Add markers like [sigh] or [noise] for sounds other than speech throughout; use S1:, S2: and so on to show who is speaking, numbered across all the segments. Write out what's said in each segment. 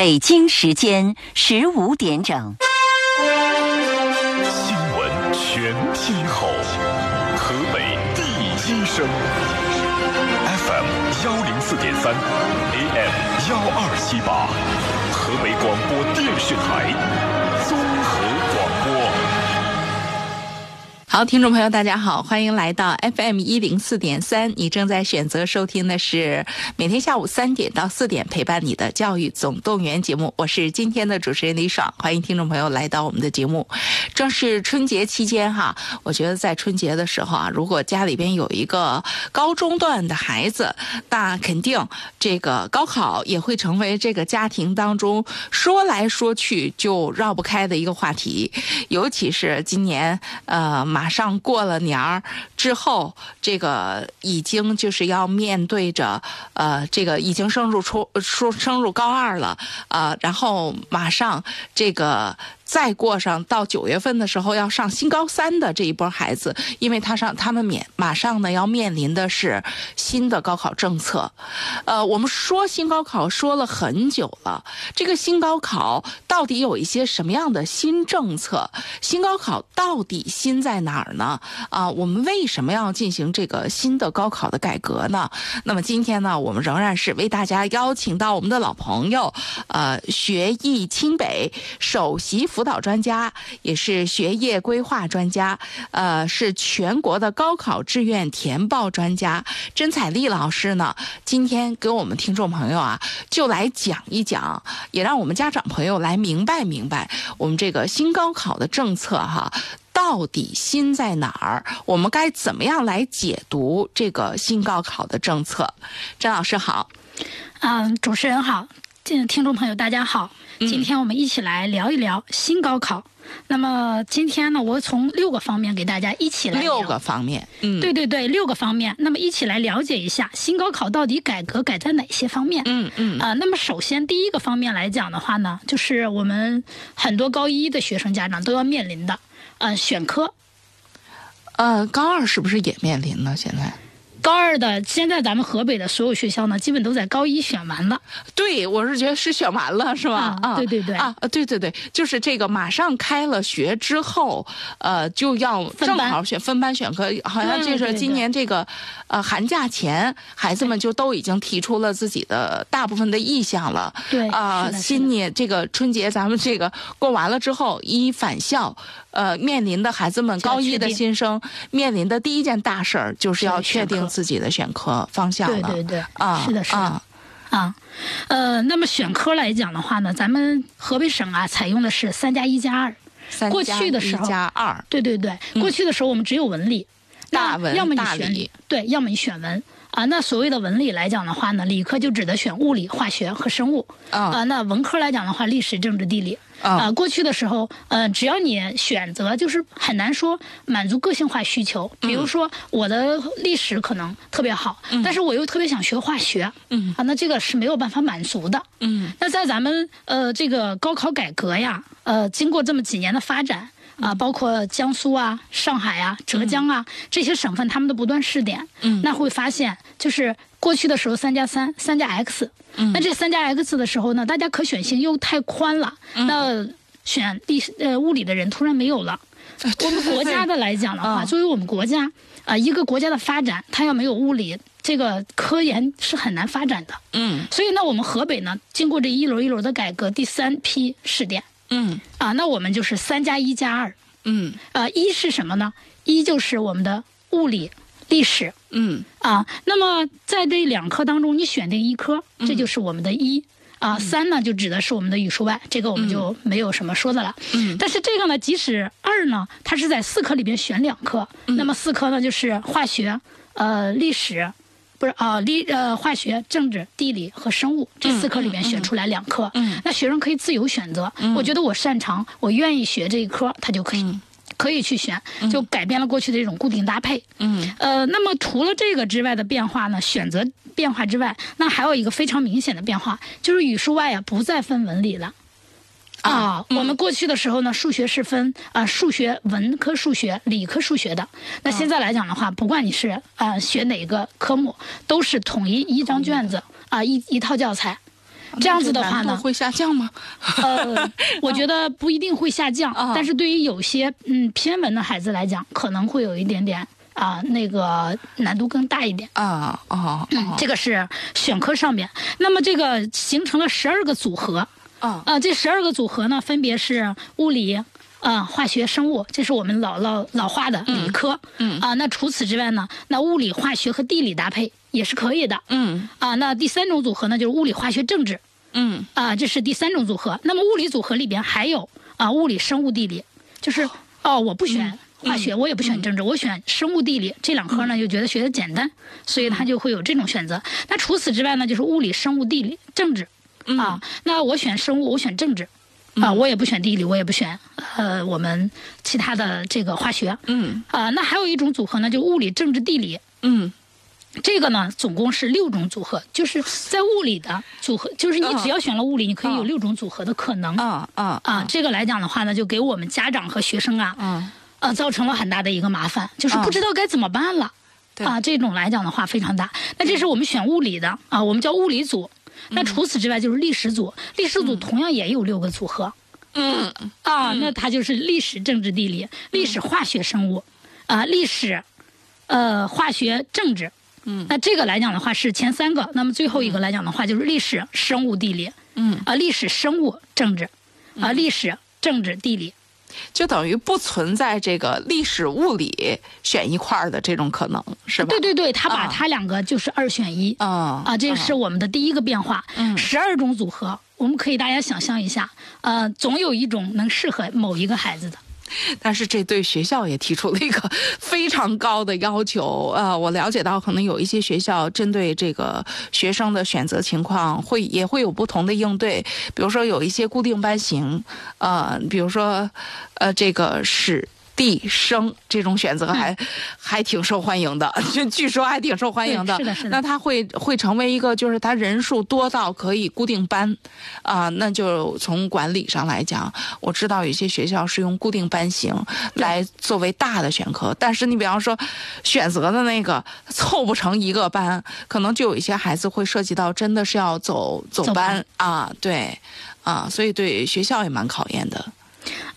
S1: 北京时间十五点整。
S2: 新闻全天候，河北第一声，FM 幺零四点三，AM 幺二七八，河北广播电视台综合。
S3: 好，听众朋友，大家好，欢迎来到 FM 一零四点三。你正在选择收听的是每天下午三点到四点陪伴你的教育总动员节目，我是今天的主持人李爽。欢迎听众朋友来到我们的节目。正是春节期间哈，我觉得在春节的时候啊，如果家里边有一个高中段的孩子，那肯定这个高考也会成为这个家庭当中说来说去就绕不开的一个话题，尤其是今年呃马。马上过了年儿之后，这个已经就是要面对着呃，这个已经升入初升升入高二了啊，然后马上这个。再过上到九月份的时候要上新高三的这一波孩子，因为他上他们免马上呢要面临的是新的高考政策，呃，我们说新高考说了很久了，这个新高考到底有一些什么样的新政策？新高考到底新在哪儿呢？啊，我们为什么要进行这个新的高考的改革呢？那么今天呢，我们仍然是为大家邀请到我们的老朋友，呃，学艺清北首席辅辅导专家，也是学业规划专家，呃，是全国的高考志愿填报专家。甄彩丽老师呢，今天给我们听众朋友啊，就来讲一讲，也让我们家长朋友来明白明白我们这个新高考的政策哈，到底新在哪儿？我们该怎么样来解读这个新高考的政策？甄老师好，
S4: 嗯，主持人好，听听众朋友大家好。今天我们一起来聊一聊新高考。那么今天呢，我从六个方面给大家一起来
S3: 六个方面，嗯，
S4: 对对对，六个方面。那么一起来了解一下新高考到底改革改在哪些方面？
S3: 嗯嗯
S4: 啊，那么首先第一个方面来讲的话呢，就是我们很多高一的学生家长都要面临的，呃，选科。
S3: 呃，高二是不是也面临呢？现在？
S4: 高二的，现在咱们河北的所有学校呢，基本都在高一选完了。
S3: 对，我是觉得是选完了，是吧？
S4: 啊，对对对
S3: 啊，对对对，就是这个马上开了学之后，呃，就要正好选分班选科，好像就是今年这个，呃，寒假前，孩子们就都已经提出了自己的大部分的意向了。
S4: 对
S3: 啊，新年这个春节咱们这个过完了之后，一返校。呃，面临的孩子们高一的新生面临的第一件大事儿，就是要确定自己的选科方向
S4: 了。对对对，
S3: 啊，
S4: 是的，是的，啊，呃，那么选科来讲的话呢，咱们河北省啊，采用的是三加一加二。过去的时候，
S3: 加二。
S4: 对对对，过去的时候我们只有文理，
S3: 大文
S4: 要么你选理，对，要么你选文。啊，那所谓的文理来讲的话呢，理科就指的选物理、化学和生物。啊，那文科来讲的话，历史、政治、地理。啊，过去的时候，呃，只要你选择，就是很难说满足个性化需求。比如说，我的历史可能特别好，但是我又特别想学化学。
S3: 嗯，
S4: 啊，那这个是没有办法满足的。
S3: 嗯，
S4: 那在咱们呃这个高考改革呀，呃，经过这么几年的发展。啊，包括江苏啊、上海啊、浙江啊这些省份，他们的不断试点，
S3: 嗯，
S4: 那会发现，就是过去的时候三加三、三加 X，
S3: 嗯，
S4: 那这三加 X 的时候呢，大家可选性又太宽了，嗯。那选历呃物理的人突然没有了。我们国家的来讲的话，作为我们国家啊，一个国家的发展，它要没有物理这个科研是很难发展的，
S3: 嗯，
S4: 所以呢，我们河北呢，经过这一轮一轮的改革，第三批试点。
S3: 嗯
S4: 啊，那我们就是三加一加二。
S3: 嗯
S4: 呃，一是什么呢？一就是我们的物理、历史。
S3: 嗯
S4: 啊，那么在这两科当中，你选定一科，这就是我们的一啊。三呢，就指的是我们的语数外，这个我们就没有什么说的了。
S3: 嗯，
S4: 但是这个呢，即使二呢，它是在四科里边选两科，那么四科呢就是化学、呃历史。不是啊，历呃化学、政治、地理和生物这四科里面选出来两科，那学生可以自由选择。我觉得我擅长，我愿意学这一科，他就可以可以去选，就改变了过去的这种固定搭配。
S3: 嗯，
S4: 呃，那么除了这个之外的变化呢，选择变化之外，那还有一个非常明显的变化，就是语数外啊不再分文理了。啊，我们过去的时候呢，数学是分啊，数学文科数学、理科数学的。那现在来讲的话，不管你是啊学哪个科目，都是统一一张卷子啊，一一套教材。这样子的话呢，
S3: 会下降吗？
S4: 呃，[laughs] 我觉得不一定会下降，
S3: 啊
S4: 但是对于有些嗯偏文的孩子来讲，可能会有一点点啊、那个难度更大一点。
S3: 啊哦
S4: 嗯，这个是选科上面。那么这个形成了十二个组合，
S3: 哦
S4: 啊，这十二个组合呢，分别是物理。啊，化学、生物，这是我们老老老化的理科。
S3: 嗯
S4: 啊，那除此之外呢，那物理、化学和地理搭配也是可以的。
S3: 嗯
S4: 啊，那第三种组合呢，就是物理、化学、政治。
S3: 嗯
S4: 啊，这是第三种组合。那么物理组合里边还有啊，物理、生物、地理，就是哦，我不选化学，我也不选政治，我选生物、地理这两科呢，就觉得学的简单，所以他就会有这种选择。那除此之外呢，就是物理、生物、地理、政治啊。那我选生物，我选政治。啊，我也不选地理，我也不选呃我们其他的这个化学
S3: 嗯
S4: 啊。那还有一种组合呢，就物理、政治、地理，
S3: 嗯
S4: 这个呢，总共是六种组合，就是在物理的组合，就是你
S3: 嗯
S4: 只要选了物理，你可以有
S3: 嗯
S4: 六种组合的可能
S3: 啊啊
S4: 啊。这个来讲的话呢，就给我们家长和学生啊，
S3: 啊
S4: 呃，造成了很大的一个麻烦，就是
S3: 嗯
S4: 不知道该怎么办了。
S3: 对
S4: 啊，这种来讲的话非常大。那这是我们选物理的啊，我们叫物理组。那除此之外就是历史组，历史组同样也有六个组合。
S3: 嗯
S4: 啊，那它就是历史、政治、地理、历史、化学、生物，啊，历史，呃，化学、政治。
S3: 嗯，
S4: 那这个来讲的话是前三个，那么最后一个来讲的话就是历史、生物、地理。
S3: 嗯，
S4: 啊，历史、生物、政治，啊，历史、政治、地理。
S3: 就等于不存在这个历史物理选一块儿的这种可能，是吧？
S4: 对对对，他把
S3: 啊
S4: 它两个就是二选一。
S3: 啊
S4: 啊，这是我们的第一个变化。
S3: 嗯
S4: 十二种组合，我们可以大家想象一下，呃，总有一种能适合某一个孩子的。
S3: 但是这对学校也提出了一个 [laughs] 非常高的要求。呃，我了解到，可能有一些学校针对这个学生的选择情况，会也会有不同的应对。比如说，有一些固定班型，呃，比如说，呃，这个是。地生这种选择还、还挺受欢迎的，[laughs] 据据说还挺受欢迎的。
S4: 是的是的。
S3: 那他会会成为一个，就是他人数多到可以固定班，啊、那就从管理上来讲，我知道有些学校是用固定班型来作为大的选科，但是你比方说选择的那个凑不成一个班，可能就有一些孩子会涉及到真的是要走走班。啊，对。啊，所以对学校也蛮考验的。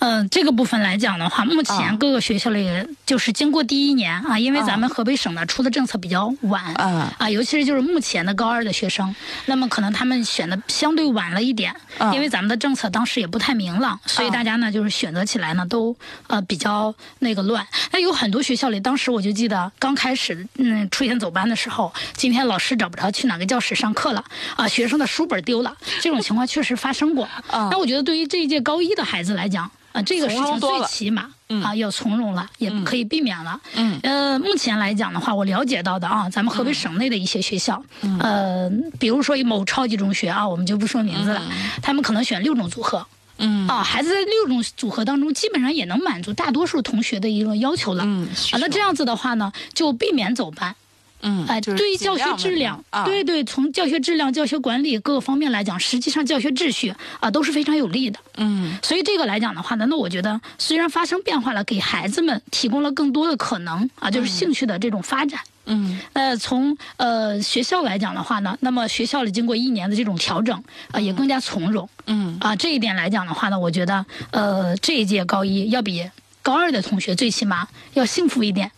S4: 嗯，这个部分来讲的话，目
S3: 啊
S4: 前各个学校里就是经过第一年啊，因为
S3: 啊
S4: 咱们河北省呢出的政策比较晚
S3: 嗯
S4: 啊，尤其是就是目前的高二的学生，那么可能他们选的相对晚了一点，
S3: 啊
S4: 因为咱们的政策当时也不太明朗，所以
S3: 啊
S4: 大家呢就是选择起来呢都呃比较那个乱。那有很多学校里，当时我就记得刚开始嗯出现走班的时候，今天老师找不着去哪个教室上课了啊，学生的书本丢了，这种情况确实发生过。
S3: 啊
S4: 那我觉得对于这一届高一的孩子来讲，啊，这个事情最起码啊要从容了，也可以避免了。
S3: 嗯
S4: 呃，目前来讲的话，我了解到的啊，咱们河北省内的一些学校，
S3: 嗯
S4: 呃，比如说某超级中学啊，我们就不说名字了，他们可能选六种组合。
S3: 嗯
S4: 啊，孩子在六种组合当中，基本上也能满足大多数同学的一个要求了。
S3: 嗯
S4: 啊，那这样子的话呢，就避免走班。
S3: 嗯，
S4: 哎，
S3: 就是
S4: 对于教学质量，
S3: 啊，
S4: 对对，从教学质量、教学管理各个方面来讲，实际上教学秩序啊都是非常有利的。
S3: 嗯
S4: 所以这个来讲的话呢，那我觉得虽然发生变化了，给孩子们提供了更多的可能啊，就是兴趣的这种发展。
S3: 嗯
S4: 那从呃学校来讲的话呢，那么学校里经过一年的这种调整啊、也更加从容
S3: 嗯
S4: 啊。这一点来讲的话呢，我觉得呃这一届高一要比高二的同学最起码要幸福一点。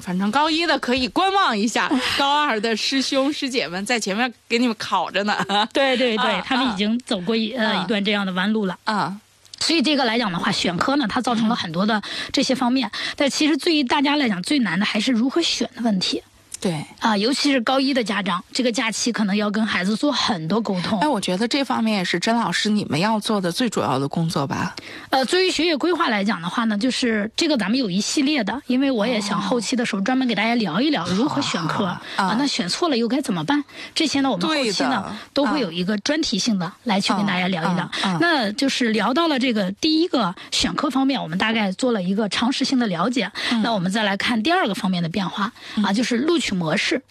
S3: 反正高一的可以观望一下，[laughs] 高二的师兄师姐们在前面给你们考着呢。[laughs]
S4: 对对对，
S3: 啊
S4: 他们已经走过一呃
S3: 啊
S4: 一段这样的弯路了。
S3: 啊，
S4: 所以这个来讲的话，选科呢，它造成了很多的这些方面，但其实对于大家来讲，最难的还是如何选的问题
S3: 对。
S4: 啊，尤其是高一的家长，这个假期可能要跟孩子做很多沟通
S3: 哎，。我觉得这方面也是甄老师你们要做的最主要的工作吧？
S4: 呃，对于学业规划来讲的话呢，就是这个咱们有一系列的，因为我也想后期的时候专门给大家聊一聊如何选科
S3: 啊
S4: 啊，那选错了又该怎么办？这些呢，我们后期呢都会有一个专题性的来去跟大家聊一聊。那就是聊到了这个第一个选科方面，我们大概做了一个常识性的了解。
S3: 嗯
S4: 那我们再来看第二个方面的变化啊，就是录取模式。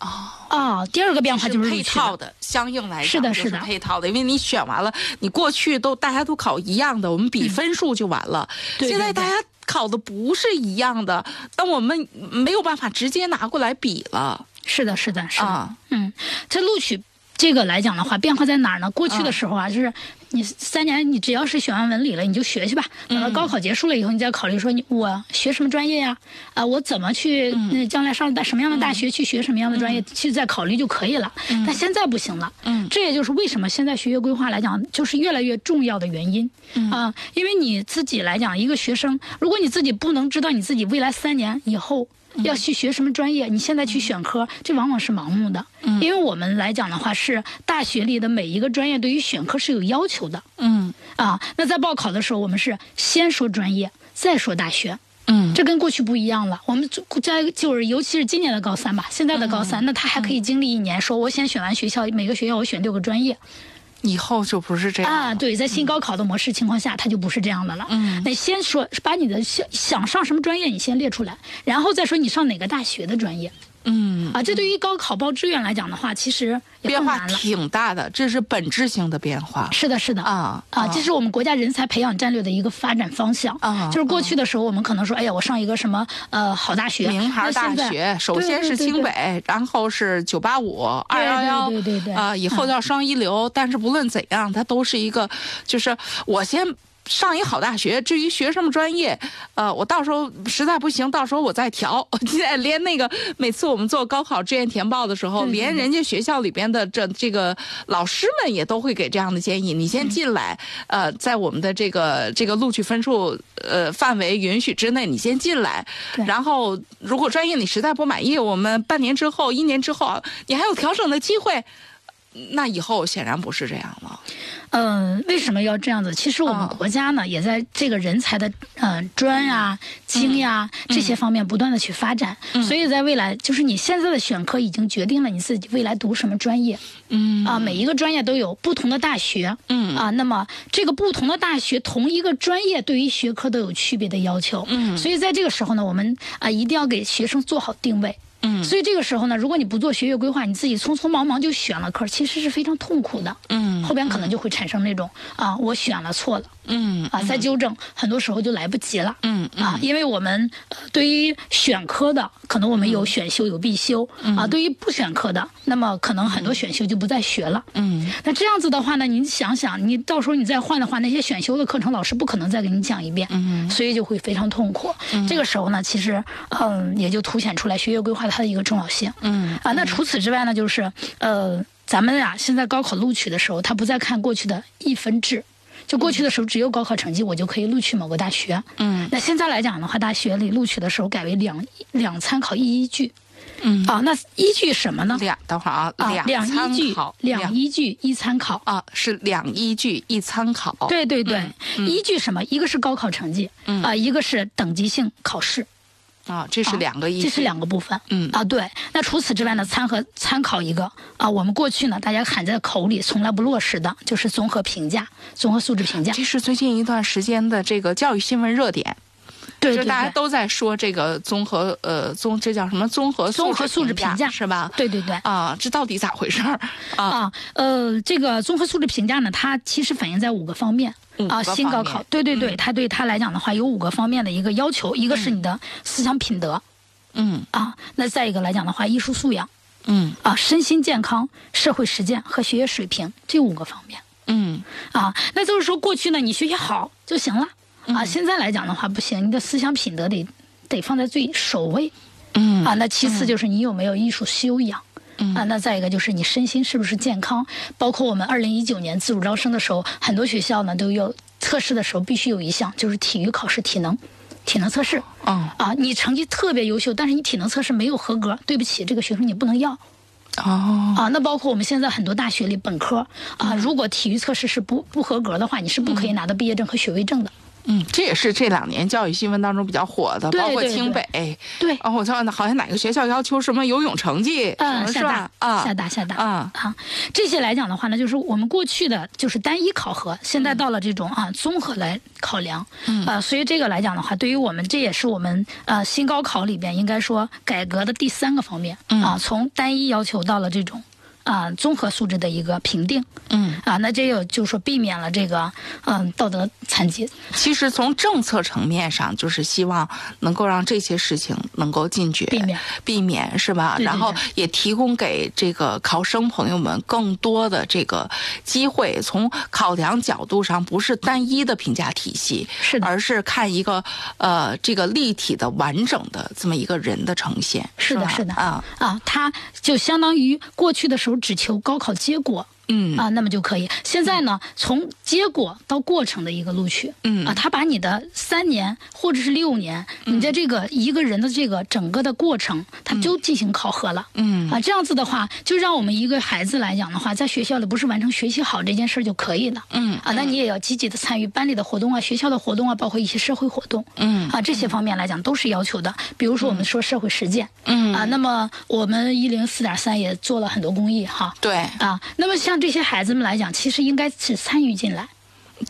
S3: 哦。
S4: 哦，第二个变化就是录
S3: 配套的，相应来是的是
S4: 是的的
S3: 配套的，因为你选完了，你过去都大家都考一样的，我们比分数就完了。
S4: 对对对
S3: 现在大家考的不是一样的，但我们没有办法直接拿过来比了
S4: 是的，是的，是的。
S3: 啊。
S4: 嗯，这录取这个来讲的话，变化在哪儿呢？过去的时候啊，就是你三年，你只要是学完文理了，你就学去吧。等到高考结束了以后，你再考虑说，你我学什么专业呀？啊，我怎么去？嗯，将来上大什么样的大学去学什么样的专业，去再考虑就可以了。但现在不行了。嗯，这也就是为什么现在学业规划来讲，就是越来越重要的原因。嗯啊，因为你自己来讲，一个学生，如果你自己不能知道你自己未来三年以后。要去学什么专业？你现在去选科，这往往是盲目的。嗯，因为我们来讲的话，是大学里的每一个专业对于选科是有要求的。嗯，啊，那在报考的时候，我们是先说专业，再说大学。嗯，这跟过去不一样了。我们在就是，尤其是今年的高三吧，现在的高三，那他还可以经历一年，说我先选完学校，每个学校我选六个专业。
S3: 以后就不是这样
S4: 啊！对，在新高考的模式情况下，它就不是这样的了。嗯，那先说把你的想想上什么专业，你先列出来，然后再说你上哪个大学的专业。嗯啊，这对于高考报志愿来讲的话，其实
S3: 变化挺大的，这是本质性的变化。
S4: 是的，是的啊啊，这是我们国家人才培养战略的一个发展方向啊。就是过去的时候，我们可能说，哎呀，我上一个什么呃好大学，
S3: 名牌大学，首先是清北，然后是九八五、二幺幺，
S4: 对对对
S3: 啊，以后叫双一流。但是不论怎样，它都是一个，就是我先。上一好大学，至于学什么专业，呃，我到时候实在不行，到时候我再调。[laughs] 现在连那个每次我们做高考志愿填报的时候，连人家学校里边的这这个老师们也都会给这样的建议：你先进来，呃，在我们的这个这个录取分数呃范围允许之内，你先进来。然后如果专业你实在不满意，我们半年之后、一年之后，你还有调整的机会。那以后显然不是这样了。
S4: 嗯，为什么要这样子？其实我们国家呢，也在这个人才的嗯专呀、精呀这些方面不断的去发展。所以在未来，就是你现在的选科已经决定了你自己未来读什么专业。嗯啊，每一个专业都有不同的大学。嗯啊，那么这个不同的大学，同一个专业对于学科都有区别的要求。嗯，所以在这个时候呢，我们啊一定要给学生做好定位。嗯，所以这个时候呢，如果你不做学业规划，你自己匆匆忙忙就选了科，其实是非常痛苦的。嗯，后边可能就会产生那种啊，我选了错了。嗯啊，再纠正，很多时候就来不及了。嗯啊，因为我们对于选科的，可能我们有选修有必修啊；对于不选科的，那么可能很多选修就不再学了。嗯，那这样子的话呢，你想想，你到时候你再换的话，那些选修的课程老师不可能再给你讲一遍。嗯，所以就会非常痛苦。这个时候呢，其实嗯，也就凸显出来学业规划它的一个重要性。嗯啊，那除此之外呢，就是呃，咱们呀，现在高考录取的时候，他不再看过去的一分制。就过去的时候，只有高考成绩我就可以录取某个大学。嗯，那现在来讲的话，大学里录取的时候改为两两参考一依据。嗯，啊，那依据什么呢？
S3: 两，等会儿啊，
S4: 两
S3: 依
S4: 据，两依据一参考
S3: 啊，是两依据一参考。
S4: 对对对，依据什么？一个是高考成绩，啊，一个是等级性考试。
S3: 啊，这是两个意，
S4: 这是两个部分。嗯啊，对。那除此之外呢，参和参考一个啊，我们过去呢，大家喊在口里，从来不落实的，就是综合评价、综合素质评价。
S3: 这是最近一段时间的这个教育新闻热点。
S4: 对，
S3: 就大家都在说这个综合呃综，这叫什么综合
S4: 综合素质评价
S3: 是吧？
S4: 对对对。
S3: 啊，这到底咋回事儿
S4: 啊？呃，这个综合素质评价呢，它其实反映在五个方面啊。新高考，对对对，他对他来讲的话，有五个方面的一个要求，一个是你的思想品德，嗯啊，那再一个来讲的话，艺术素养，嗯啊，身心健康、社会实践和学业水平这五个方面，嗯啊，那就是说过去呢，你学习好就行了。啊，现在来讲的话不行，你的思想品德得得放在最首位。嗯啊，那其次就是你有没有艺术修养。嗯啊，那再一个就是你身心是不是健康。包括我们二零一九年自主招生的时候，很多学校呢都有测试的时候必须有一项就是体育考试体能，体能测试。哦啊，你成绩特别优秀，但是你体能测试没有合格，对不起，这个学生你不能要。哦啊，那包括我们现在很多大学里本科啊，如果体育测试是不不合格的话，你是不可以拿到毕业证和学位证的。
S3: 嗯，这也是这两年教育新闻当中比较火的，包括清北。
S4: 对，
S3: 哦，我操，好像哪个学校要求什么游泳成绩，
S4: 嗯，
S3: 是吧？
S4: 啊，厦大，厦大，啊，啊，这些来讲的话呢，就是我们过去的就是单一考核，现在到了这种啊综合来考量，嗯，啊，所以这个来讲的话，对于我们这也是我们呃新高考里边应该说改革的第三个方面，啊，从单一要求到了这种。啊综合素质的一个评定。
S3: 嗯，
S4: 啊，那这有就是说避免了这个嗯道德残疾。
S3: 其实从政策层面上，就是希望能够让这些事情能够禁绝，
S4: 避免
S3: 避免是吧？
S4: 对对
S3: 然后也提供给这个考生朋友们更多的这个机会，从考量角度上不是单一的评价体系，
S4: 是的
S3: 而是看一个呃这个立体的完整的这么一个人的呈现。
S4: 是的，是的
S3: 啊，
S4: 啊，它就相当于过去的时候只求高考结果。
S3: 嗯
S4: 啊，那么就可以。现在呢，从结果到过程的一个录取，
S3: 嗯
S4: 啊，他把你的三年或者是六年，你的这个一个人的这个整个的过程，他就进行考核了。
S3: 嗯
S4: 啊，这样子的话，就让我们一个孩子来讲的话，在学校里不是完成学习好这件事就可以了。
S3: 嗯
S4: 啊，那你也要积极的参与班里的活动啊，学校的活动啊，包括一些社会活动。
S3: 嗯
S4: 啊，这些方面来讲都是要求的。比如说我们说社会实践，
S3: 嗯
S4: 啊，那么我们一零四点三也做了很多公益哈。
S3: 对
S4: 啊，那么像这些孩子们来讲，其实应该是参与进来，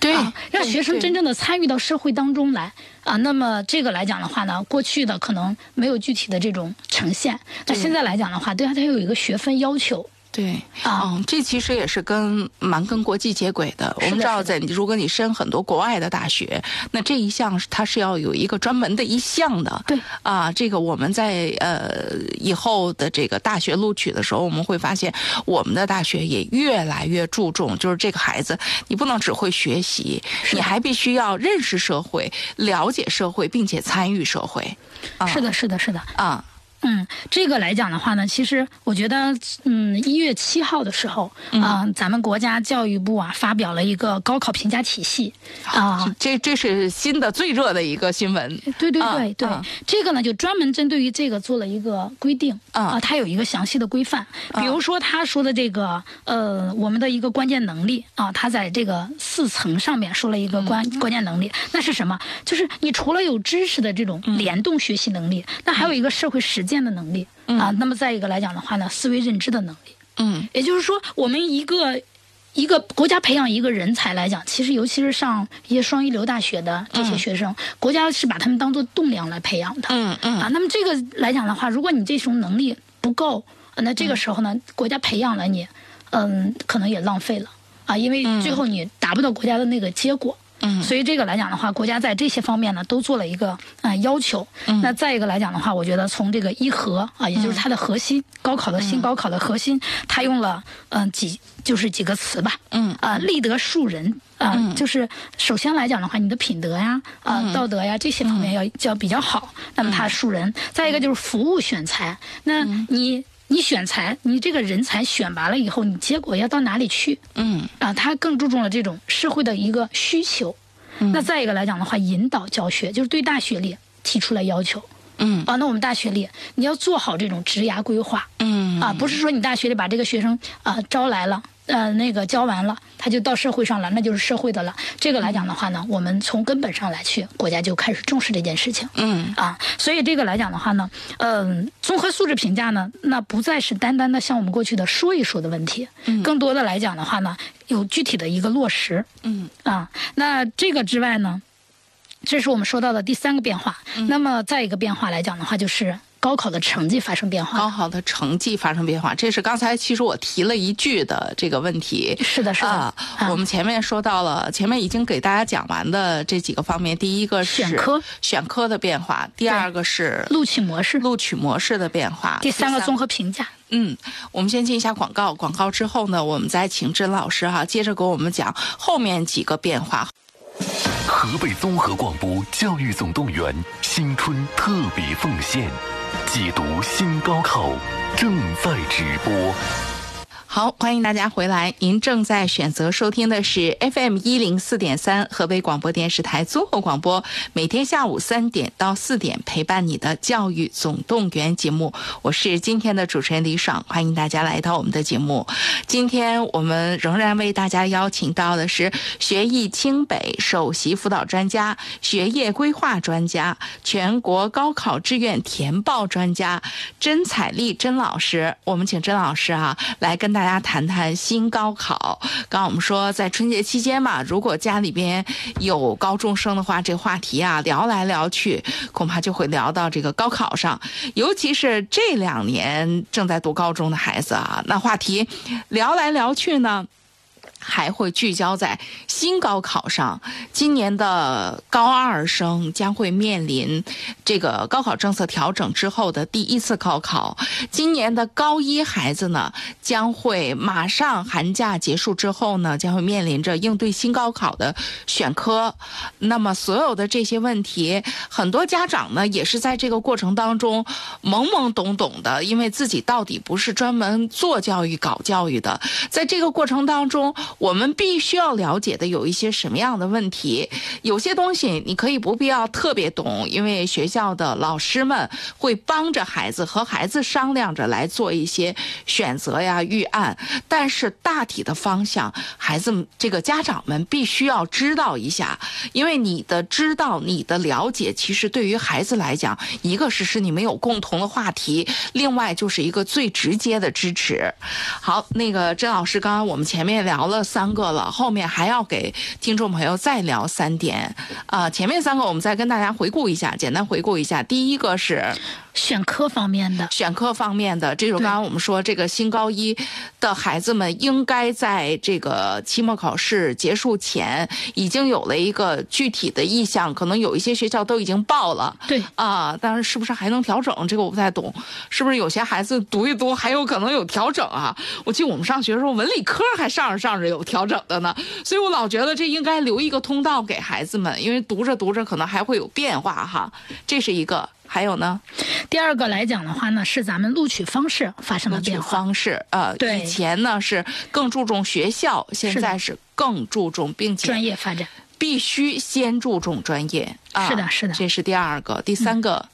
S3: 对
S4: 啊，让学生真
S3: 正
S4: 正的参与到社会当中来啊。那么这个来讲的话呢，过去的可能没有具体的这种呈现，那现在来讲的话，对他它有一个学分要求。
S3: 对
S4: 啊
S3: 嗯，这其实也是跟蛮跟国际接轨的。我们知道，在如果你申很多国外的大学，那这一项它是要有一个专门的一项的。
S4: 对
S3: 啊，这个我们在呃以后的这个大学录取的时候，我们会发现我们的大学也越来越注重，就是这个孩子你不能只会学习，你还必须要认识社会、了解社会，并且参与社会。啊
S4: 是的，是的，是的。
S3: 啊，
S4: 嗯，这个来讲的话呢，其实我觉得，嗯，一月七号的时候，啊、咱们国家教育部啊发表了一个高考评价体系，啊、
S3: 这这是新的最热的一个新闻。
S4: 对对
S3: 啊
S4: 对对，
S3: 啊
S4: 这个呢就专门针对于这个做了一个规定
S3: 啊
S4: 啊，它有一个详细的规范。比如说他说的这个呃，我们的一个关键能力啊，他在这个四层上面说了一个关、
S3: 嗯
S4: 关键能力，那是什么？就是你除了有知识的这种联动学习能力，那还有一个社会实践的能力、啊。那么再一个来讲的话呢，思维认知的能力。
S3: 嗯
S4: 也就是说，我们一个一个国家培养一个人才来讲，其实尤其是上一些双一流大学的这些学生，国家是把他们当做栋梁来培养的。
S3: 嗯嗯
S4: 啊，那么这个来讲的话，如果你这种能力不够，呃那这个时候呢，国家培养了你，嗯，可能也浪费了啊，因为最后你达不到国家的那个结果。
S3: 嗯。
S4: 所以这个来讲的话，国家在这些方面呢都做了一个啊、呃要求。那再一个来讲的话，我觉得从这个一核啊，也就是它的核心，高考的新高考的核心，它用了嗯、呃几就是几个词吧。
S3: 嗯。
S4: 啊、立德树人啊、就是首先来讲的话，你的品德呀、啊、道德呀这些方面要要比较好。那么它树人，再一个就是服务选材，那你。你选材，你这个人才选拔了以后，你结果要到哪里去？
S3: 嗯
S4: 啊，他更注重了这种社会的一个需求。那再一个来讲的话，引导教学就是对大学里提出来要求。
S3: 嗯
S4: 啊，那我们大学里你要做好这种职涯规划。
S3: 嗯
S4: 啊，不是说你大学里把这个学生啊招来了，呃，那个教完了，他就到社会上了，那就是社会的了。这个来讲的话呢，我们从根本上来去，国家就开始重视这件事情。
S3: 嗯
S4: 啊，所以这个来讲的话呢，嗯、综合素质评价呢，那不再是单单的像我们过去的说一说的问题，更多的来讲的话呢，有具体的一个落实。
S3: 嗯
S4: 啊，那这个之外呢，这是我们说到的第三个变化。那么再一个变化来讲的话，就是高考的成绩发生变化。
S3: 高考的成绩发生变化，这是刚才其实我提了一句的这个问题。
S4: 是的，是的。
S3: 啊，我们前面说到了，前面已经给大家讲完的这几个方面，第一个是
S4: 选科
S3: 选科的变化，第二个是
S4: 录取模式，
S3: 录取模式的变化，
S4: 第三个综合评价。
S3: 嗯，我们先进一下广告，广告之后呢，我们再请甄老师哈、接着给我们讲后面几个变化。
S2: 河北综合广播教育总动员新春特别奉献，解读新高考正在直播。
S3: 好，欢迎大家回来。您正在选择收听的是 FM 一零四点三河北广播电视台综合广播，每天下午三点到四点陪伴你的教育总动员节目。我是今天的主持人李爽，欢迎大家来到我们的节目。今天我们仍然为大家邀请到的是学艺清北首席辅导专家、学业规划专家、全国高考志愿填报专家甄彩丽甄老师。我们请甄老师啊来跟大。家谈谈新高考。刚我们说在春节期间嘛，如果家里边有高中生的话，这话题啊聊来聊去，恐怕就会聊到这个高考上。尤其是这两年正在读高中的孩子啊，那话题聊来聊去呢。还会聚焦在新高考上。今年的高二生将会面临这个高考政策调整之后的第一次高考。今年的高一孩子呢，将会马上寒假结束之后呢，将会面临着应对新高考的选科。那么，所有的这些问题，很多家长呢也是在这个过程当中懵懵懂懂的，因为自己到底不是专门做教育、搞教育的，在这个过程当中。我们必须要了解的有一些什么样的问题？有些东西你可以不必要特别懂，因为学校的老师们会帮着孩子和孩子商量着来做一些选择呀、预案。但是大体的方向，孩子们这个家长们必须要知道一下，因为你的知道、你的了解，其实对于孩子来讲，一个是是你们有共同的话题，另外就是一个最直接的支持。好，那个甄老师，刚刚我们前面聊了。三个了，后面还要给听众朋友再聊三点啊。前面三个我们再跟大家回顾一下，简单回顾一下。第一个是。
S4: 选科方面的，
S3: 选科方面的，这种刚刚我们说，这个新高一的孩子们应该在这个期末考试结束前，已经有了一个具体的意向，可能有一些学校都已经报了。
S4: 对
S3: 啊，但是是不是还能调整？这个我不太懂，是不是有些孩子读一读还有可能有调整啊？我记得我们上学的时候，文理科还上着上着有调整的呢，所以我老觉得这应该留一个通道给孩子们，因为读着读着可能还会有变化哈。这是一个。还有呢，
S4: 第二个来讲的话呢，是咱们录取方式发生了变
S3: 化。方式，呃，
S4: 对，
S3: 以前呢是更注重学校，现在是更注重并且
S4: 专业发展，
S3: 必须先注重专业。
S4: 啊是的，是的，
S3: 这是第二个，第三个。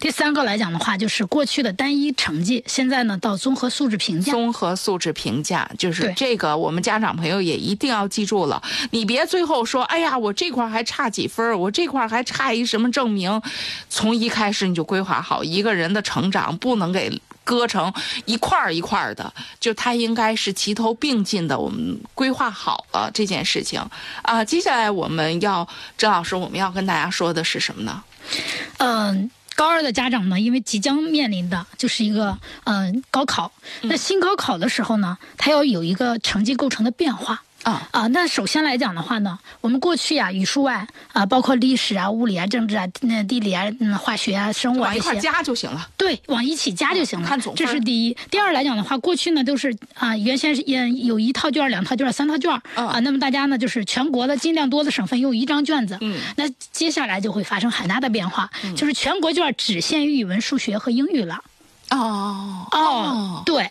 S4: 第三个来讲的话，就是过去的单一成绩，现在呢到综合素质评价。
S3: 综合素质评价就是这个，我们家长朋友也一定要记住了。你别最后说，哎呀，我这块还差几分，我这块还差一什么证明。从一开始你就规划好，一个人的成长不能给割成一块儿一块儿的，就他应该是齐头并进的。我们规划好了这件事情啊。接下来我们要，郑老师，我们要跟大家说的是什么呢？
S4: 嗯。高二的家长呢，因为即将面临的就是一个嗯高考，那新高考的时候呢，他要有一个成绩构成的变化。啊啊，那首先来讲的话呢，我们过去啊，语数外啊，包括历史啊、物理啊、政治啊、那地理啊、嗯、化学啊、生物啊
S3: 一块加就行了。
S4: 对，往一起加就行了。
S3: 看总
S4: 这是第一。第二来讲的话，过去呢都是啊，原先是也有一套卷、两套卷、三套卷啊，那么大家呢就是全国的尽量多的省份用一张卷子。嗯。那接下来就会发生很大的变化，就是全国卷只限于语文、数学和英语了。
S3: 哦
S4: 哦，对。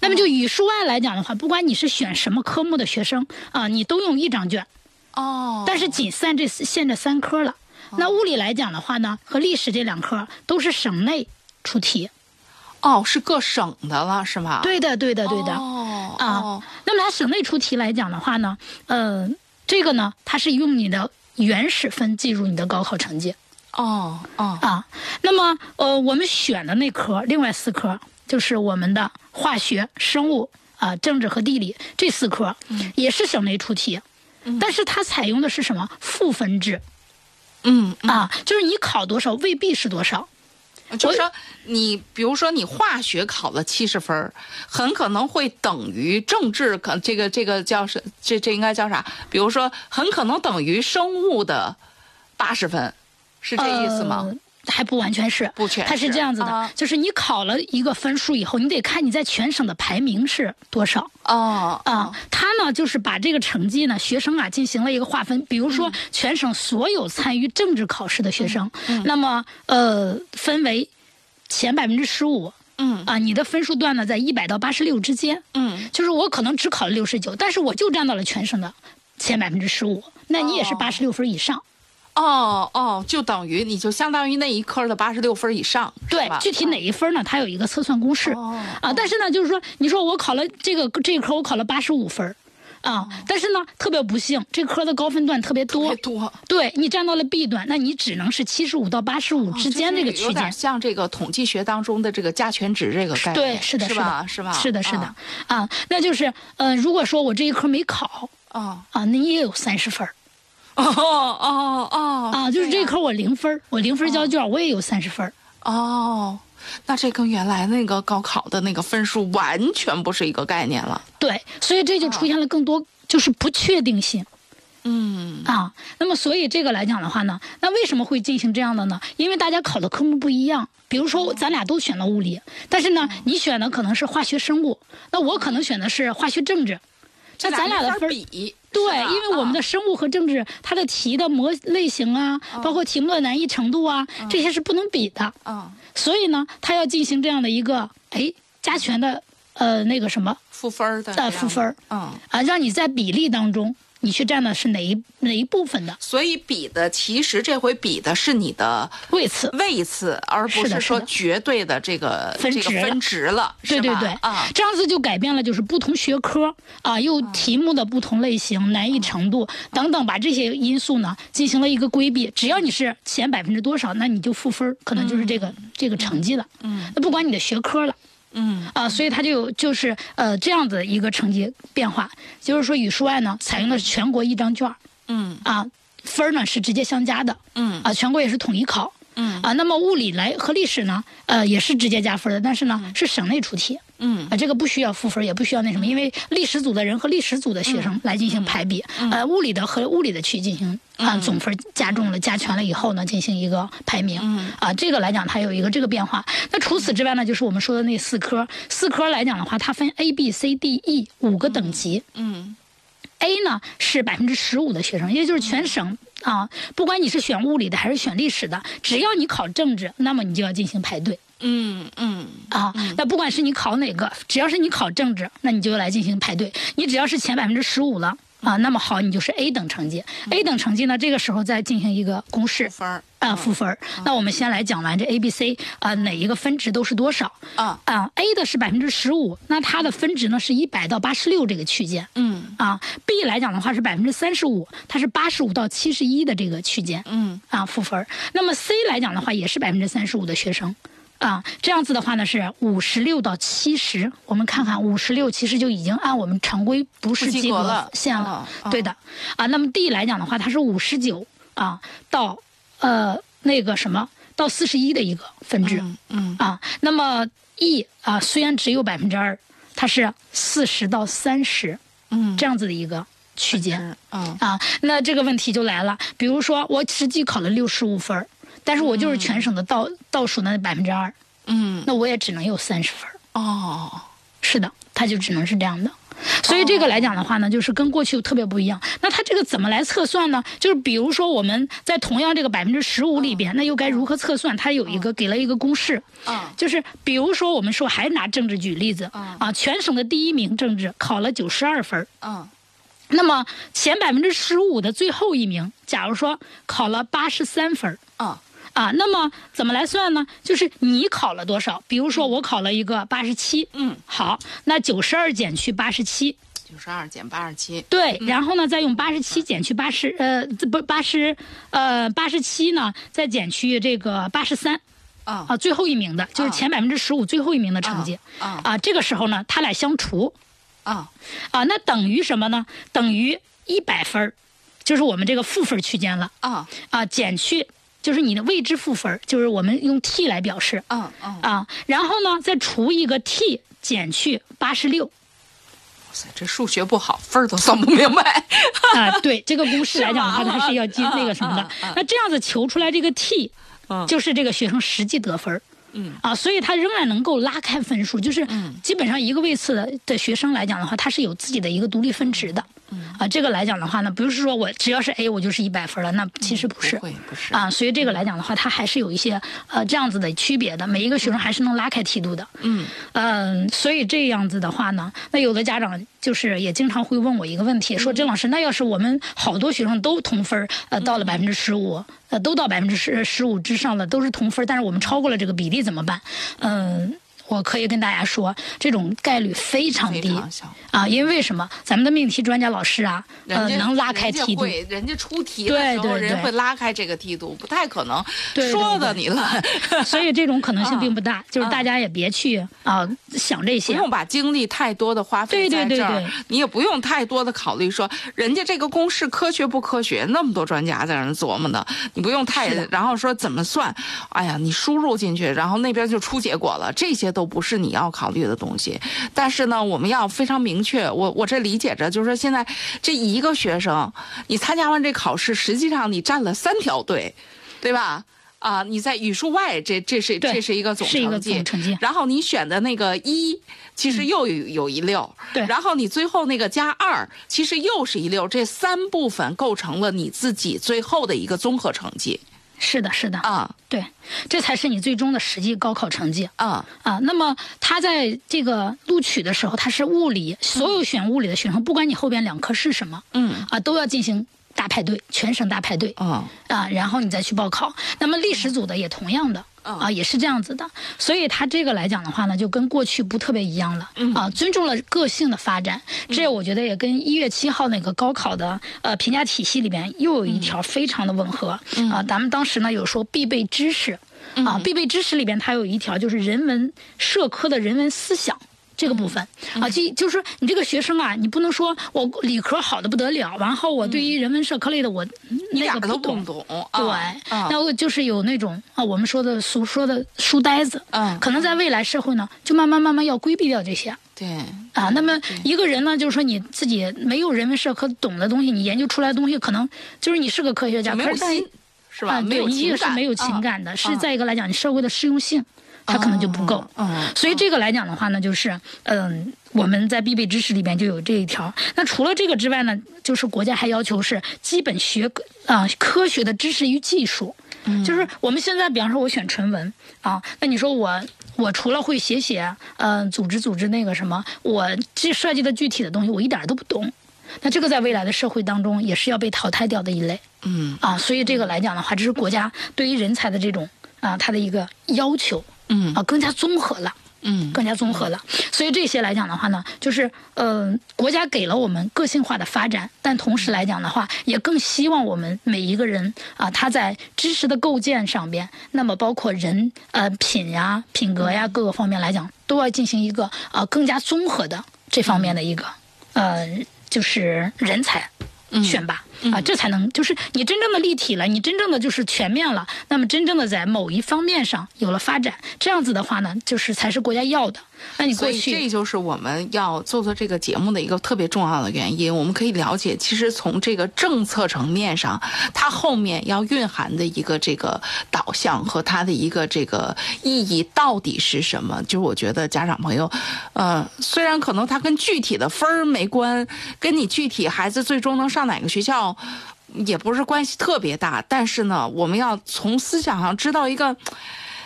S4: 那么就语数外来讲的话，不管你是选什么科目的学生啊，你都用一张卷，
S3: 哦，
S4: 但是仅限这限这三科了。那物理来讲的话呢，和历史这两科都是省内出题，
S3: 哦，是各省的了，是吗？
S4: 对的，对的，对的。哦啊，那么它省内出题来讲的话呢，呃，这个呢，它是用你的原始分计入你的高考成绩。
S3: 哦哦
S4: 啊，那么呃，我们选的那科，另外四科。就是我们的化学、生物啊、政治和地理这四科，也是省内出题，但是它采用的是什么赋分制？
S3: 嗯
S4: 啊，就是你考多少未必是多少。
S3: 就是说，你比如说你化学考了七十分，很可能会等于政治，可这个这个叫是这这应该叫啥？比如说，很可能等于生物的八十分，是这意思吗？
S4: 还不完全是，
S3: 不全，
S4: 它是这样子的，就是你考了一个分数以后，你得看你在全省的排名是多少。
S3: 哦，
S4: 啊，他呢就是把这个成绩呢，学生啊进行了一个划分，比如说全省所有参与政治考试的学生，那么呃分为前百分之十五，
S3: 嗯，
S4: 啊，你的分数段呢在一百到八十六之间，
S3: 嗯，
S4: 就是我可能只考了六十九，但是我就占到了全省的前百分之十五，那你也是八十六分以上。
S3: 哦哦，就等于你就相当于那一科的八十六分以上，
S4: 对，具体哪一分呢？它有一个测算公式啊。但是呢，就是说，你说我考了这个这一科，我考了八十五分，啊。但是呢，特别不幸，这科的高分段特别多
S3: 特别，多。
S4: 对你占到了 B 段，那你只能是七十五到八十五之间这个区间
S3: 哦就是有点。像这个统计学当中的这个加权值这个概念，
S4: 对，是的，
S3: 是
S4: 的，
S3: 吧是吧？
S4: 是的，是的
S3: 啊，
S4: 啊，那就是，呃，如果说我这一科没考
S3: 啊
S4: 啊，那你也有三十分儿
S3: 哦哦哦
S4: 啊，就是这
S3: 样
S4: 科我零分儿，我零分交卷，我也有三十分。
S3: 哦，那这跟原来那个高考的那个分数完全不是一个概念了。
S4: 对，所以这就出现了更多就是不确定性。
S3: 嗯
S4: 啊，那么所以这个来讲的话呢，那为什么会进行这样的呢？因为大家考的科目不一样，比如说咱俩都选了物理，但是呢，你选的可能是化学生物，那我可能选的是化学政治，那咱俩的分儿
S3: 比，
S4: 对，因为我们的生物和政治，它的题的模类型啊，包括题目的难易程度啊，这些是不能比的。
S3: 啊
S4: 所以呢，它要进行这样的一个哎加权的呃那个什么
S3: 赋分儿的
S4: 赋分儿
S3: 嗯。
S4: 啊，让你在比例当中你去占的是哪一哪一部分的
S3: 所以比的其实这回比的是你的
S4: 位次。
S3: 位次，而不
S4: 是
S3: 说绝对的这个
S4: 分值了
S3: 这个分值了。
S4: 对对对，
S3: 啊，
S4: 这样子就改变了，就是不同学科啊，又题目的不同类型、难易程度等等，把这些因素呢进行了一个规避。只要你是前百分之多少，那你就赋分儿，可能就是这个、这个成绩了。嗯，那不管你的学科了。
S3: 嗯。
S4: 啊，所以它就有就是呃这样子一个成绩变化，就是说语数外呢采用的是全国一张卷儿
S3: 嗯。
S4: 啊，分儿呢是直接相加的，
S3: 嗯。
S4: 啊，全国也是统一考，
S3: 嗯。
S4: 啊，那么物理来和历史呢，呃也是直接加分的，但是呢是省内出题，
S3: 嗯。
S4: 啊，这个不需要赋分，也不需要那什么，因为历史组的人和历史组的学生来进行排比，呃，物理的和物理的去进行啊、总分加重了、加权了以后呢，进行一个排名，啊，这个来讲它有一个这个变化。那除此之外呢，就是我们说的那四科，四科来讲的话，它分 A、B、C、D、E 五个等级。
S3: 嗯。
S4: A 呢是百分之十五的学生，也就是全省啊，不管你是选物理的还是选历史的，只要你考政治，那么你就要进行排队。
S3: 嗯嗯
S4: 啊，那不管是你考哪个，只要是你考政治，那你就来进行排队。你只要是前百分之十五了啊，那么好，你就是 A 等成绩。A 等成绩呢，这个时候再进行一个公式
S3: 分儿
S4: 啊，赋分儿。那我们先来讲完这 A、B、C 啊，哪一个分值都是多少
S3: 啊
S4: 啊？A 的是百分之十五，那它的分值呢是一百到八十六这个区间。
S3: 嗯
S4: 啊，B 来讲的话是百分之三十五，它是八十五到七十一的这个区间。
S3: 嗯
S4: 啊赋分儿。那么 C 来讲的话，也是百分之三十五的学生。啊，这样子的话呢是五十六到七十，我们看看五十六其实就已经按我们常规不是
S3: 不及
S4: 及格线了，
S3: 啊啊
S4: 对的。啊，那么 D 来讲的话，它是五十九啊到呃那个什么到四十一的一个分值、
S3: 嗯嗯
S4: 啊。那么 E 啊虽然只有百分之二，它是四十到三十
S3: 嗯，
S4: 这样子的一个区间。
S3: 是嗯
S4: 啊，那这个问题就来了。比如说，我实际考了六十五分儿，但是我就是全省的倒、倒数的那百分之二，
S3: 嗯。
S4: 那我也只能有三十分儿。
S3: 哦。
S4: 是的，他就只能是这样的。所以这个来讲的话呢，就是跟过去特别不一样。那它这个怎么来测算呢？就是比如说我们在同样这个百分之十五里边，那又该如何测算？它有一个给了一个公式，
S3: 嗯。
S4: 就是比如说我们说还拿政治举例子
S3: 嗯。
S4: 啊，全省的第一名政治考了九十二分儿，
S3: 嗯。
S4: 那么前百分之十五的最后一名，假如说考了八十三分儿
S3: 嗯
S4: 啊，那么怎么来算呢？就是你考了多少？比如说我考了一个八十七，
S3: 嗯，
S4: 好，那九十二减去八十七，
S3: 九十二减八十七，
S4: 对，然后呢再用八十七减去八十，呃，不八十，呃八十七呢再减去这个八十三。
S3: 啊。
S4: 啊，最后一名的就是
S3: 啊。
S4: 前百分之十五最后一名的成绩
S3: 啊。
S4: 啊，这个时候呢，他俩相除，
S3: 啊。
S4: 啊，那等于什么呢？等于一百分儿，就是我们这个负分区间了
S3: 啊。
S4: 啊，减去就是你的未知负分儿，就是我们用 t 来表示
S3: 嗯嗯，
S4: 啊，然后呢再除一个 t 减去八十六。
S3: 哇塞，这数学不好，分儿都算不明白。[laughs]
S4: 啊，对这个公式来讲的话，它是要记 [laughs]
S3: 嗯
S4: 那个什么的。那这样子求出来这个 t，
S3: 嗯。
S4: 就是这个学生实际得分儿。
S3: 嗯。
S4: 啊，所以他仍然能够拉开分数，就是
S3: 嗯。
S4: 基本上一个位次的的学生来讲的话，他是有自己的一个独立分值的。
S3: 嗯
S4: 啊，这个来讲的话呢，不是说我只要是 A 我就是一百分了，那其实不是。
S3: 不不是
S4: 啊，所以这个来讲的话，它还是有一些呃这样子的区别的，每一个学生还是能拉开梯度的。
S3: 嗯
S4: 嗯，所以这样子的话呢，那有的家长就是也经常会问我一个问题，说郑老师，那要是我们好多学生都同分，呃，到了百分之十五，呃，都到百分之十十五之上了，都是同分，但是我们超过了这个比例怎么办？嗯。我可以跟大家说，这种概率非常低啊，因为为什么？咱们的命题专家老师啊，能拉开梯度。
S3: 会人家出题的
S4: 对
S3: 时候，
S4: 对对
S3: 人会拉开这个梯度，不太可能
S4: 对对
S3: 说的你了。[laughs]
S4: 所以这种可能性并不大，就是
S3: 啊
S4: 大家也别去啊、想这些不。
S3: 用把精力太多的花费
S4: 对对对
S3: 在这儿
S4: 对，
S3: 你也不用太多的考虑说人家这个公式科学不科学，那么多专家在那儿琢磨呢，你不用太，然后说怎么算，哎呀，你输入进去，然后那边就出结果了，这些都不是你要考虑的东西。但是呢，我们要非常明确，我我这理解着，就是说现在这一个学生，你参加完这考试，实际上你站了三条队，对吧？啊，你在语数外，这这是这是一个总成绩然后你选的那个一，其实又有有一溜，
S4: 对
S3: 然后你最后那个加二，其实又是一溜，这三部分构成了你自己最后的一个综合成绩
S4: 是的，是的，
S3: 啊
S4: 对，这才是你最终的实际高考成绩
S3: 啊
S4: 啊。那么他在这个录取的时候，他是物理，所有选物理的学生，不管你后边两科是什么，
S3: 嗯
S4: 啊，都要进行大排队，全省大排队。
S3: 嗯
S4: 啊，然后你再去报考。那么历史组的也同样的。
S3: 嗯。
S4: 啊，也是这样子的，所以他这个来讲的话呢，就跟过去不特别一样了、
S3: 嗯
S4: 啊，尊重了个性的发展。这我觉得也跟一月七号那个高考的呃评价体系里边又有一
S3: 嗯。
S4: 条非常的吻合、啊。咱们当时呢有说必备知识
S3: 嗯
S4: 啊，必备知识里边它有一条就是人文社科的人文思想。这个部分
S3: 嗯
S4: 啊，就就是说你这个学生啊，你不能说我理科好的不得了，然后我对于人文社科类的我那
S3: 一点儿都
S4: 懂
S3: 不，懂，
S4: 对，
S3: 啊
S4: 那我就是有那种啊，我们说的俗说的书呆子，
S3: 嗯
S4: 可能在未来社会呢，就慢慢慢慢要规避掉这些
S3: 对
S4: 啊。那么一个人呢，就是说你自己没有人文社科懂的东西，你研究出来的东西，可能就是你是个科学家，
S3: 没有
S4: 可是在
S3: 心是吧？
S4: 啊，
S3: 没有
S4: 对，一
S3: 情感，
S4: 个是没有情感的，
S3: 啊
S4: 是再一个来讲，你社会的适用性。它可能就不够，
S3: 嗯
S4: 所以这个来讲的话呢，就是嗯，我们在必备知识里边就有这一条。那除了这个之外呢，就是国家还要求是基本学啊、科学的知识与技术，就是我们现在比方说我选纯文啊，那你说我我除了会写写，呃，组织组织那个什么，我这涉及的具体的东西我一点儿都不懂。那这个在未来的社会当中也是要被淘汰掉的一类。
S3: 嗯
S4: 啊，所以这个来讲的话，这是国家对于人才的这种啊，它的一个要求
S3: 嗯
S4: 啊，更加综合了。
S3: 嗯
S4: 更加综合了，所以这些来讲的话呢，就是呃，国家给了我们个性化的发展，但同时来讲的话，也更希望我们每一个人啊，他在知识的构建上边，那么包括人呃品呀、品格呀各个方面来讲，都要进行一个啊更加综合的这方面的一个呃，就是人才选拔。啊，这才能就是你真正的立体了，你真正的就是全面了，那么真正的在某一方面上有了发展，这样子的话呢，就是才是国家要的。那你
S3: 所以
S4: 过去
S3: 这就是我们要做做这个节目的一个特别重要的原因。我们可以了解，其实从这个政策层面上，它后面要蕴含的一个这个导向和它的一个这个意义到底是什么？就是我觉得家长朋友，呃，虽然可能它跟具体的分儿没关，跟你具体孩子最终能上哪个学校。也不是关系特别大，但是呢，我们要从思想上知道一个，